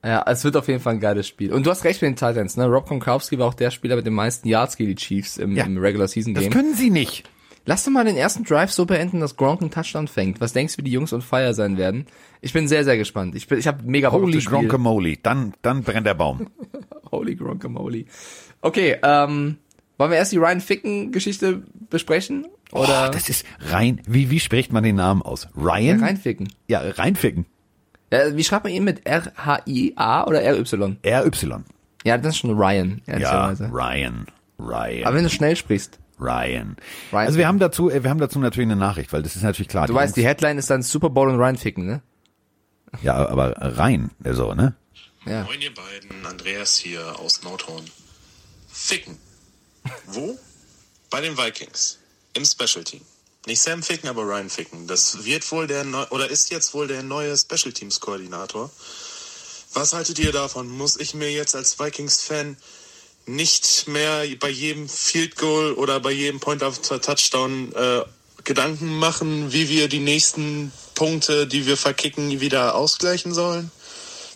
Ja, es wird auf jeden Fall ein geiles Spiel. Und du hast recht mit den Titans, ne? Rob Gronkowski war auch der Spieler mit den meisten Yards gegen die Chiefs im, Ja. im Regular Season Das Game. können sie nicht. Lass doch mal den ersten Drive so beenden, dass Gronk einen Touchdown fängt. Was denkst du, wie die Jungs on fire sein werden? Ich bin sehr, sehr gespannt. Ich bin, ich habe mega Bock auf Holy das Spiel. Gronkamole, dann, dann brennt der Baum. Holy Gronkamole. Okay, ähm, wollen wir erst die Ryan Ficken-Geschichte besprechen? Oder Oh, das ist rein, wie, wie spricht man den Namen aus? Ryan? reinficken? Ja, reinficken. Ja, wie schreibt man ihn mit R-H-I-A oder R-Y? RY. Ja, das ist schon Ryan, Ja. Ryan. Ryan. Aber wenn du schnell sprichst. Ryan. Ryan. Also wir haben dazu, äh, wir haben dazu natürlich eine Nachricht, weil das ist natürlich klar. Du weißt, die Headline ist dann Super Bowl und Ryan Ficken, ne? Ja, aber rein, so, ne? Ja. Moin ihr beiden, Andreas hier aus Nordhorn. Ficken. Wo? Bei den Vikings. Im Special Team. Nicht Sam Ficken, aber Ryan Ficken. Das wird wohl der neu oder ist jetzt wohl der neue Special Teams Koordinator. Was haltet ihr davon? Muss ich mir jetzt als Vikings-Fan nicht mehr bei jedem Field Goal oder bei jedem Point of Touchdown äh, Gedanken machen, wie wir die nächsten Punkte, die wir verkicken, wieder ausgleichen sollen?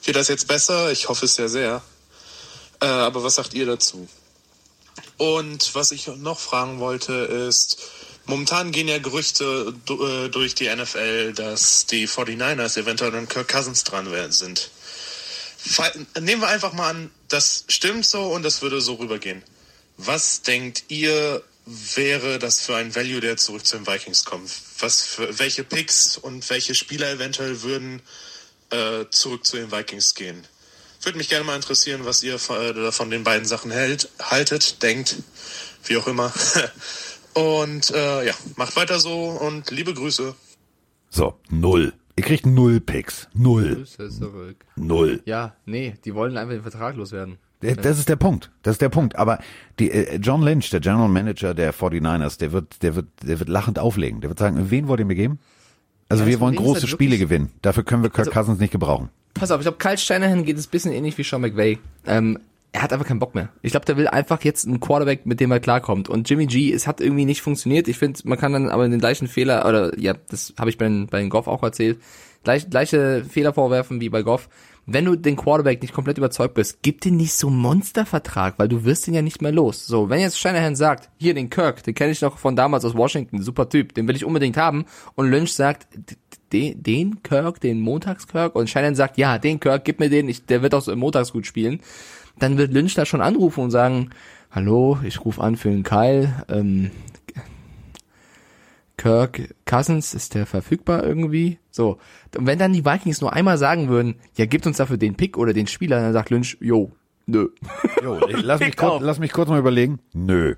Wird das jetzt besser? Ich hoffe es ja sehr. Äh, aber was sagt ihr dazu? Und was ich noch fragen wollte ist, momentan gehen ja Gerüchte äh, durch die NFL, dass die 49ers eventuell an Kirk Cousins dran sind. Nehmen wir einfach mal an, das stimmt so und das würde so rübergehen. Was denkt ihr, wäre das für ein Value, der zurück zu den Vikings kommt? Was für welche Picks und welche Spieler eventuell würden äh, zurück zu den Vikings gehen? Würde mich gerne mal interessieren, was ihr äh, von den beiden Sachen hält, haltet, denkt, wie auch immer. Und äh, ja, macht weiter so und liebe Grüße. So, null. Ihr kriegt null Picks. Null. Null. Ja, nee, die wollen einfach den Vertrag loswerden. Das ist der Punkt. Das ist der Punkt. Aber die, äh, John Lynch, der General Manager der 49ers, der wird, der wird, der wird lachend auflegen. Der wird sagen, wen wollt ihr mir geben? Also Ja, wir das wollen große halt Spiele gewinnen. Dafür können wir Kirk Also- Cousins nicht gebrauchen. Pass auf, ich glaube, Kyle Shanahan geht es ein bisschen ähnlich wie Sean McVay. Ähm, er hat einfach keinen Bock mehr. Ich glaube, der will einfach jetzt einen Quarterback, mit dem er klarkommt. Und Jimmy G, es hat irgendwie nicht funktioniert. Ich finde, man kann dann aber den gleichen Fehler, oder ja, das habe ich bei, den- bei den Goff auch erzählt, gleich, gleiche Fehler vorwerfen wie bei Goff. Wenn du den Quarterback nicht komplett überzeugt bist, gib den nicht so einen Monstervertrag, weil du wirst ihn ja nicht mehr los. So, wenn jetzt Shanahan sagt, hier den Kirk, den kenne ich noch von damals aus Washington, super Typ, den will ich unbedingt haben, und Lynch sagt, den, den Kirk, den Montagskirk, und Shanahan sagt, ja, den Kirk, gib mir den, ich, der wird auch so montags gut spielen, dann wird Lynch da schon anrufen und sagen, hallo, ich rufe an für den Kyle, ähm, Kirk Cousins, ist der verfügbar irgendwie? So. Und wenn dann die Vikings nur einmal sagen würden, ja, gibt uns dafür den Pick oder den Spieler, dann sagt Lynch, jo, nö. Jo, lass mich, kurz, lass mich kurz mal überlegen. Nö.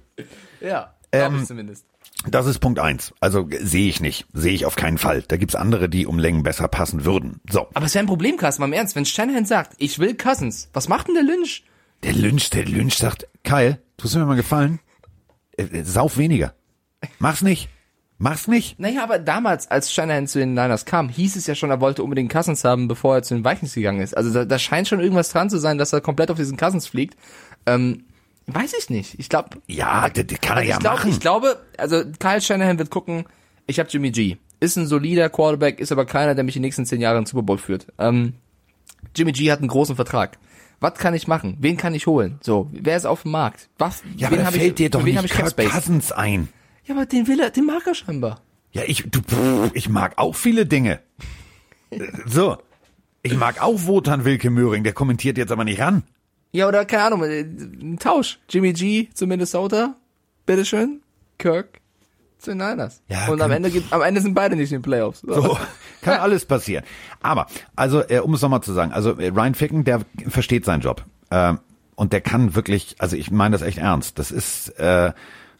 Ja, Ähm, ich zumindest. Das ist Punkt eins. Also sehe ich nicht. Sehe ich auf keinen Fall. Da gibt's andere, die um Längen besser passen würden. So. Aber es wäre ein Problem, Carsten, mal im Ernst, wenn Shanahan sagt, ich will Cousins, was macht denn der Lynch? Der Lynch, der Lynch sagt, Kyle, tust du mir mal gefallen? Äh, äh, Sauf weniger. Mach's nicht. Mach's nicht. Naja, aber damals, als Shanahan zu den Niners kam, hieß es ja schon, er wollte unbedingt Cousins haben, bevor er zu den Vikings gegangen ist. Also da, da scheint schon irgendwas dran zu sein, dass er komplett auf diesen Cousins fliegt. Ähm, weiß ich nicht. Ich glaube, Ja, das, das kann er ich, ja glaub, machen. ich glaube, also Kyle Shanahan wird gucken, ich habe Jimmy G. Ist ein solider Quarterback, ist aber keiner, der mich die nächsten zehn Jahre in den Super Bowl führt. Ähm, Jimmy G hat einen großen Vertrag. Was kann ich machen? Wen kann ich holen? So, wer ist auf dem Markt? Was? ja, aber wen hab fällt ich, dir doch nicht Kirk? Cousins ein. Ja, aber den will er, den mag er scheinbar. Ja, ich, du, pff, ich mag auch viele Dinge. So. Ich mag auch Wotan Wilke Möhring, der kommentiert jetzt aber nicht ran. Ja, oder keine Ahnung, äh, ein Tausch. Jimmy G zu Minnesota, bitteschön. Kirk zu den Niners. Ja, Und am Ende gibt, am Ende sind beide nicht in den Playoffs. So, kann alles passieren. Aber, also, äh, um es nochmal zu sagen, also äh, Ryan Ficken, der versteht seinen Job. Ähm, und der kann wirklich, also ich meine das echt ernst. Das ist äh,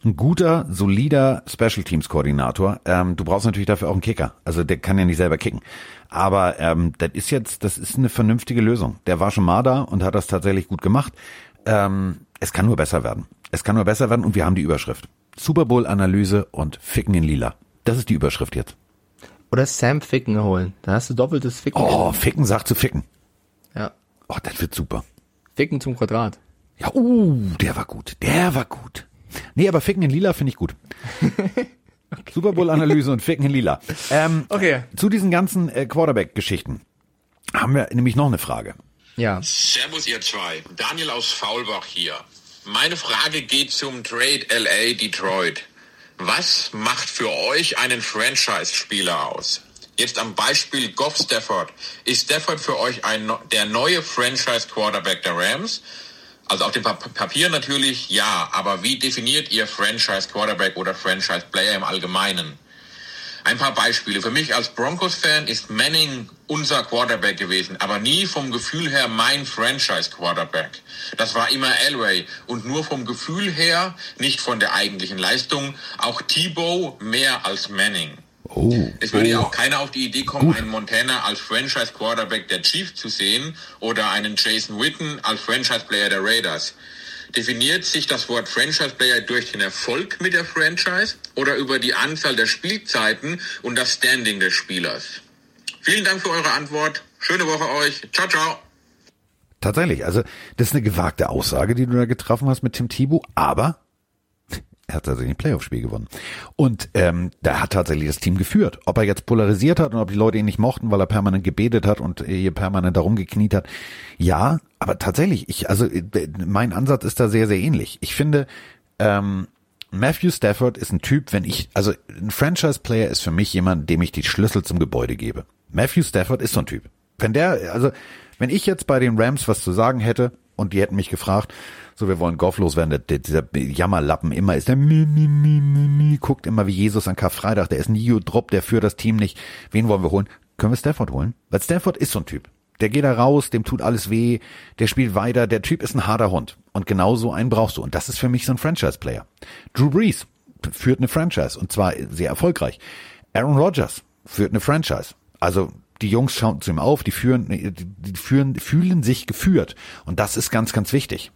ein guter, solider Special Teams Koordinator. Ähm, du brauchst natürlich dafür auch einen Kicker. Also der kann ja nicht selber kicken. Aber ähm, das ist jetzt, das ist eine vernünftige Lösung. Der war schon mal da und hat das tatsächlich gut gemacht. Ähm, es kann nur besser werden. Es kann nur besser werden und wir haben die Überschrift. Super Bowl Analyse und Ficken in Lila. Das ist die Überschrift jetzt. Oder Sam Ficken holen. Da hast du doppeltes Ficken. Oh, Ficken sagt zu Ficken. Ja. Oh, das wird super. Ficken zum Quadrat. Ja, uh, der war gut. Der war gut. Nee, aber Ficken in Lila finde ich gut. Super Bowl-Analyse und Ficken in Lila. Ähm, Okay. Zu diesen ganzen äh, Quarterback-Geschichten haben wir nämlich noch eine Frage. Ja. Servus ihr zwei, Daniel aus Faulbach hier. Meine Frage geht zum Trade LA Detroit. Was macht für euch einen Franchise-Spieler aus? Jetzt am Beispiel Goff Stafford. Ist Stafford für euch ein, der neue Franchise-Quarterback der Rams? Also auf dem Pa- Papier natürlich ja, aber wie definiert ihr Franchise-Quarterback oder Franchise-Player im Allgemeinen? Ein paar Beispiele. Für mich als Broncos-Fan ist Manning unser Quarterback gewesen, aber nie vom Gefühl her mein Franchise-Quarterback. Das war immer Elway und nur vom Gefühl her, nicht von der eigentlichen Leistung, auch Tebow mehr als Manning. Oh. Es würde ja auch keiner auf die Idee kommen, einen Montana als Franchise-Quarterback der Chiefs zu sehen oder einen Jason Witten als Franchise-Player der Raiders. Definiert sich das Wort Franchise-Player durch den Erfolg mit der Franchise oder über die Anzahl der Spielzeiten und das Standing des Spielers? Vielen Dank für eure Antwort. Schöne Woche euch. Ciao, ciao. Tatsächlich, also das ist eine gewagte Aussage, die du da getroffen hast mit Tim Thibault, aber er hat tatsächlich ein Playoff-Spiel gewonnen. Und ähm, da hat tatsächlich das Team geführt. Ob er jetzt polarisiert hat und ob die Leute ihn nicht mochten, weil er permanent gebetet hat und hier permanent darum gekniet hat. Ja, aber tatsächlich, ich, also äh, mein Ansatz ist da sehr, sehr ähnlich. Ich finde, ähm, Matthew Stafford ist ein Typ, wenn ich, also ein Franchise-Player ist für mich jemand, dem ich die Schlüssel zum Gebäude gebe. Matthew Stafford ist so ein Typ. Wenn der, also wenn ich jetzt bei den Rams was zu sagen hätte und die hätten mich gefragt, so wir wollen Goff loswerden, der, der, dieser Jammerlappen immer ist der mi, mi, mi, mi, mi, guckt immer wie Jesus an Karfreitag, der ist nie Drop, der führt das Team nicht. Wen wollen wir holen? Können wir Stafford holen? Weil Stafford ist so ein Typ. Der geht da raus, dem tut alles weh, der spielt weiter, der Typ ist ein harter Hund. Und genau so einen brauchst du. Und das ist für mich so ein Franchise-Player. Drew Brees führt eine Franchise und zwar sehr erfolgreich. Aaron Rodgers führt eine Franchise. Also die Jungs schauen zu ihm auf, die führen, die führen, fühlen sich geführt. Und das ist ganz, ganz wichtig.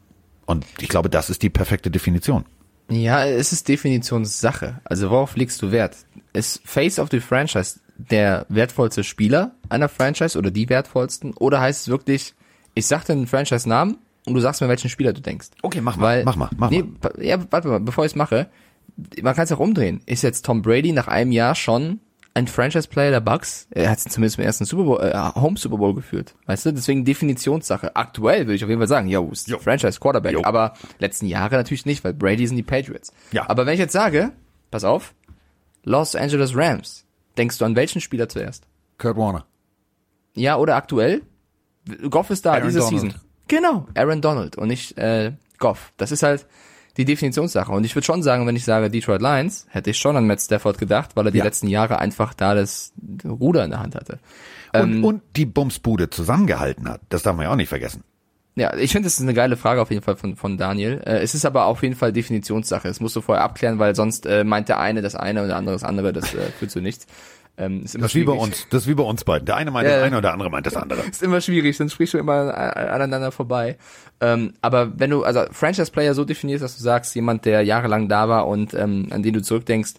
Und ich glaube, das ist die perfekte Definition. Ja, es ist Definitionssache. Also worauf legst du Wert? Ist Face of the Franchise der wertvollste Spieler einer Franchise oder die wertvollsten? Oder heißt es wirklich, ich sag den Franchise-Namen und du sagst mir, welchen Spieler du denkst. Okay, mach mal, Weil, mach mal, mach nee, mal. Ja, warte mal, bevor ich es mache, man kann es auch umdrehen. Ist jetzt Tom Brady nach einem Jahr schon ein Franchise-Player der Bucks? Er hat zumindest im ersten Super Bowl, äh, Home Super Bowl geführt. Weißt du? Deswegen Definitionssache. Aktuell würde ich auf jeden Fall sagen, yo, ist. Franchise-Quarterback. Jo. Aber letzten Jahre natürlich nicht, weil Brady sind die Patriots. Ja. Aber wenn ich jetzt sage, pass auf, Los Angeles Rams, denkst du an welchen Spieler zuerst? Kurt Warner. Ja, oder aktuell? Goff ist da, Aaron diese Donald. Season. Genau, Aaron Donald und nicht äh, Goff. Das ist halt die Definitionssache. Und ich würde schon sagen, wenn ich sage Detroit Lions, hätte ich schon an Matt Stafford gedacht, weil er die Ja. letzten Jahre einfach da das Ruder in der Hand hatte. Und, Ähm, und die Bumsbude zusammengehalten hat. Das darf man ja auch nicht vergessen. Ja, ich finde, das ist eine geile Frage auf jeden Fall von, von Daniel. Äh, es ist aber auf jeden Fall Definitionssache. Es musst du vorher abklären, weil sonst äh, meint der eine das eine und der andere das andere. Das äh, führt zu nichts. Ähm, ist immer Das ist wie bei uns. Das ist wie bei uns beiden. Der eine meint Ja, das eine und der andere meint das andere. ist immer schwierig, dann sprichst du immer aneinander vorbei. Ähm, aber wenn du, also Franchise-Player so definierst, dass du sagst, jemand, der jahrelang da war und ähm, an den du zurückdenkst,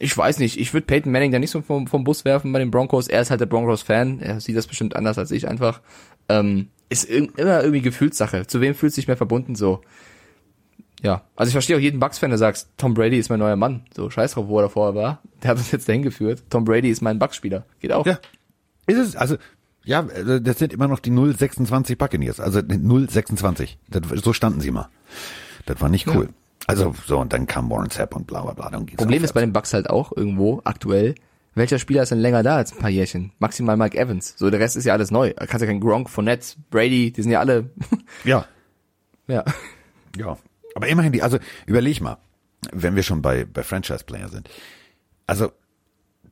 ich weiß nicht, ich würde Peyton Manning da nicht so vom, vom Bus werfen bei den Broncos. Er ist halt der Broncos-Fan, er sieht das bestimmt anders als ich einfach. Ähm, ist immer irgendwie Gefühlssache. Zu wem fühlt sich mehr verbunden so? Ja, also ich verstehe auch jeden Bucks-Fan, der sagt, Tom Brady ist mein neuer Mann. So, scheiß drauf, wo er davor war. Der hat uns jetzt dahin geführt. Tom Brady ist mein Bucks-Spieler. Geht auch. Ja. Ist es, also, ja, also das sind immer noch die 026 Buccaneers. Also 026. Das, so standen sie mal. Das war nicht cool. Also, so, und dann kam Warren Sapp und bla, bla, bla. Dann ging's Problem ist bei den Bucks halt auch irgendwo aktuell, welcher Spieler ist denn länger da als ein paar Jährchen? Maximal Mike Evans. So, der Rest ist ja alles neu. Da kannst ja kein Gronk, Fournette, Brady, die sind ja alle, Ja. ja. Ja. Aber immerhin die, also überleg mal, wenn wir schon bei, bei Franchise-Player sind. Also,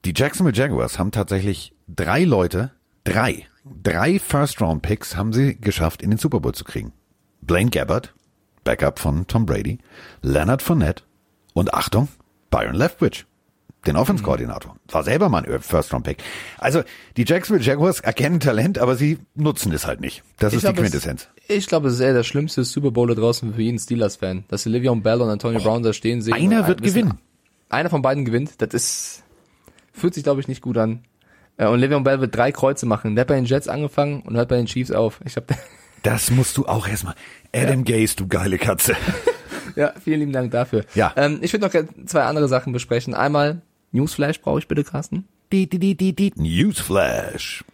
die Jacksonville Jaguars haben tatsächlich drei Leute, drei, drei First-Round-Picks haben sie geschafft, in den Super Bowl zu kriegen. Blaine Gabbard, Backup von Tom Brady, Leonard Fournette und Achtung, Byron Leftwich, den Offense-Koordinator. War selber mal ein First-Round-Pick. Also, die Jacksonville Jaguars erkennen Talent, aber sie nutzen es halt nicht. Das ist die glaub, es- Quintessenz. Ich glaube, es ist eher der schlimmste Super Bowl da draußen für jeden Steelers-Fan, dass Le'Veon Bell und Antonio Brown da stehen sehen. einer wird wissen, gewinnen. Einer von beiden gewinnt. Das ist, fühlt sich, glaube ich, nicht gut an. Äh, Und Le'Veon Bell wird drei Kreuze machen. Der hat bei den Jets angefangen und hört bei den Chiefs auf. Ich habe Das musst du auch erstmal. Adam Gaze, du geile Katze. Ja, vielen lieben Dank dafür. Ja. Ähm, ich würde noch zwei andere Sachen besprechen. Einmal Newsflash brauche ich bitte, Carsten. Die, die, die, die, die. Newsflash.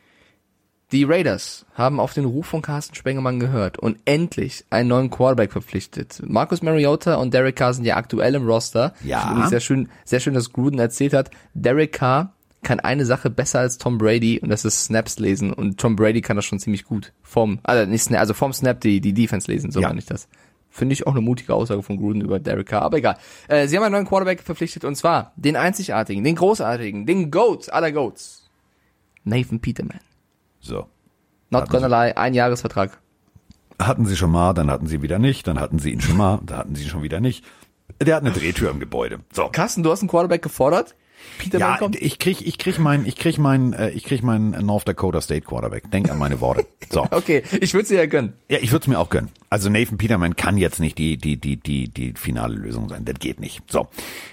Die Raiders haben auf den Ruf von Carsten Spengemann gehört und endlich einen neuen Quarterback verpflichtet. Marcus Mariota und Derek Carr sind ja aktuell im Roster. Ja. Sehr schön, sehr schön, dass Gruden erzählt hat. Derek Carr kann eine Sache besser als Tom Brady und das ist Snaps lesen und Tom Brady kann das schon ziemlich gut. Vom, also nicht Snap, also vom Snap die, die Defense lesen, so Ja. meine ich das. Finde ich auch eine mutige Aussage von Gruden über Derek Carr, aber egal. Äh, sie haben einen neuen Quarterback verpflichtet und zwar den einzigartigen, den großartigen, den Goat aller Goats. Nathan Peterman. So. Not Hatten gonna lie, ein Jahresvertrag. Hatten sie schon mal, dann hatten sie wieder nicht, dann hatten sie ihn schon mal, dann hatten sie ihn schon wieder nicht. Der hat eine Drehtür im Gebäude. So. Carsten, du hast einen Quarterback gefordert? Peterman Ja, kommt? ich krieg, ich krieg mein, ich krieg mein, äh, ich krieg mein North Dakota State Quarterback. Denk an meine Worte. So. Okay, ich würde sie ja gönnen. Ja, ich würde es mir auch gönnen. Also Nathan Peterman kann jetzt nicht die die die die die finale Lösung sein. Das geht nicht. So,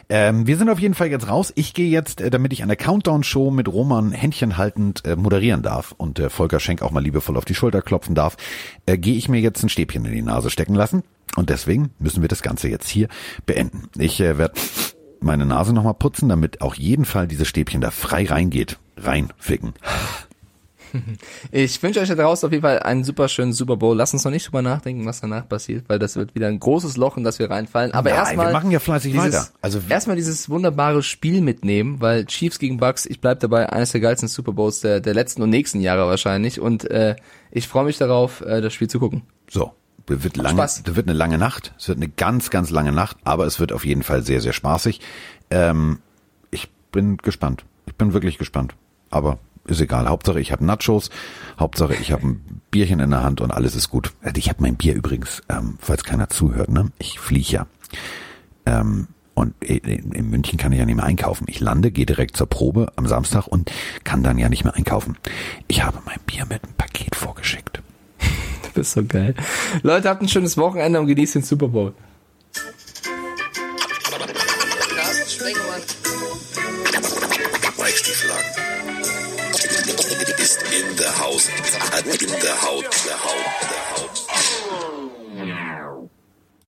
ähm, wir sind auf jeden Fall jetzt raus. Ich gehe jetzt, äh, damit ich an der Countdown Show mit Roman Händchen haltend äh, moderieren darf und äh, Volker Schenk auch mal liebevoll auf die Schulter klopfen darf, äh, gehe ich mir jetzt ein Stäbchen in die Nase stecken lassen. Und deswegen müssen wir das Ganze jetzt hier beenden. Ich äh, werde meine Nase nochmal putzen, damit auch jeden Fall dieses Stäbchen da frei reingeht. Reinficken. Ich wünsche euch da draußen auf jeden Fall einen super schönen Super Bowl. Lasst uns noch nicht drüber nachdenken, was danach passiert, weil das wird wieder ein großes Loch, in das wir reinfallen. Aber erstmal. wir machen ja fleißig dieses, weiter. Also- erstmal dieses wunderbare Spiel mitnehmen, weil Chiefs gegen Bucks, ich bleib dabei, eines der geilsten Super Bowls der, der letzten und nächsten Jahre wahrscheinlich. Und äh, ich freue mich darauf, äh, das Spiel zu gucken. So, das wird lange, Spaß. das wird eine lange Nacht. Es wird eine ganz, ganz lange Nacht, aber es wird auf jeden Fall sehr, sehr spaßig. Ähm, ich bin gespannt. Ich bin wirklich gespannt. Aber ist egal. Hauptsache ich habe Nachos. Hauptsache ich habe ein Bierchen in der Hand und alles ist gut. Also Ich habe mein Bier übrigens, ähm, falls keiner zuhört, ne? Ich fliege ja. Ähm, und in in München kann ich ja nicht mehr einkaufen. Ich lande, gehe direkt zur Probe am Samstag und kann dann ja nicht mehr einkaufen. Ich habe mein Bier mit einem Paket vorgeschickt. Du bist so geil. Leute, habt ein schönes Wochenende und genießt den Super Bowl. In der Haus. In der Haut. Der Haut.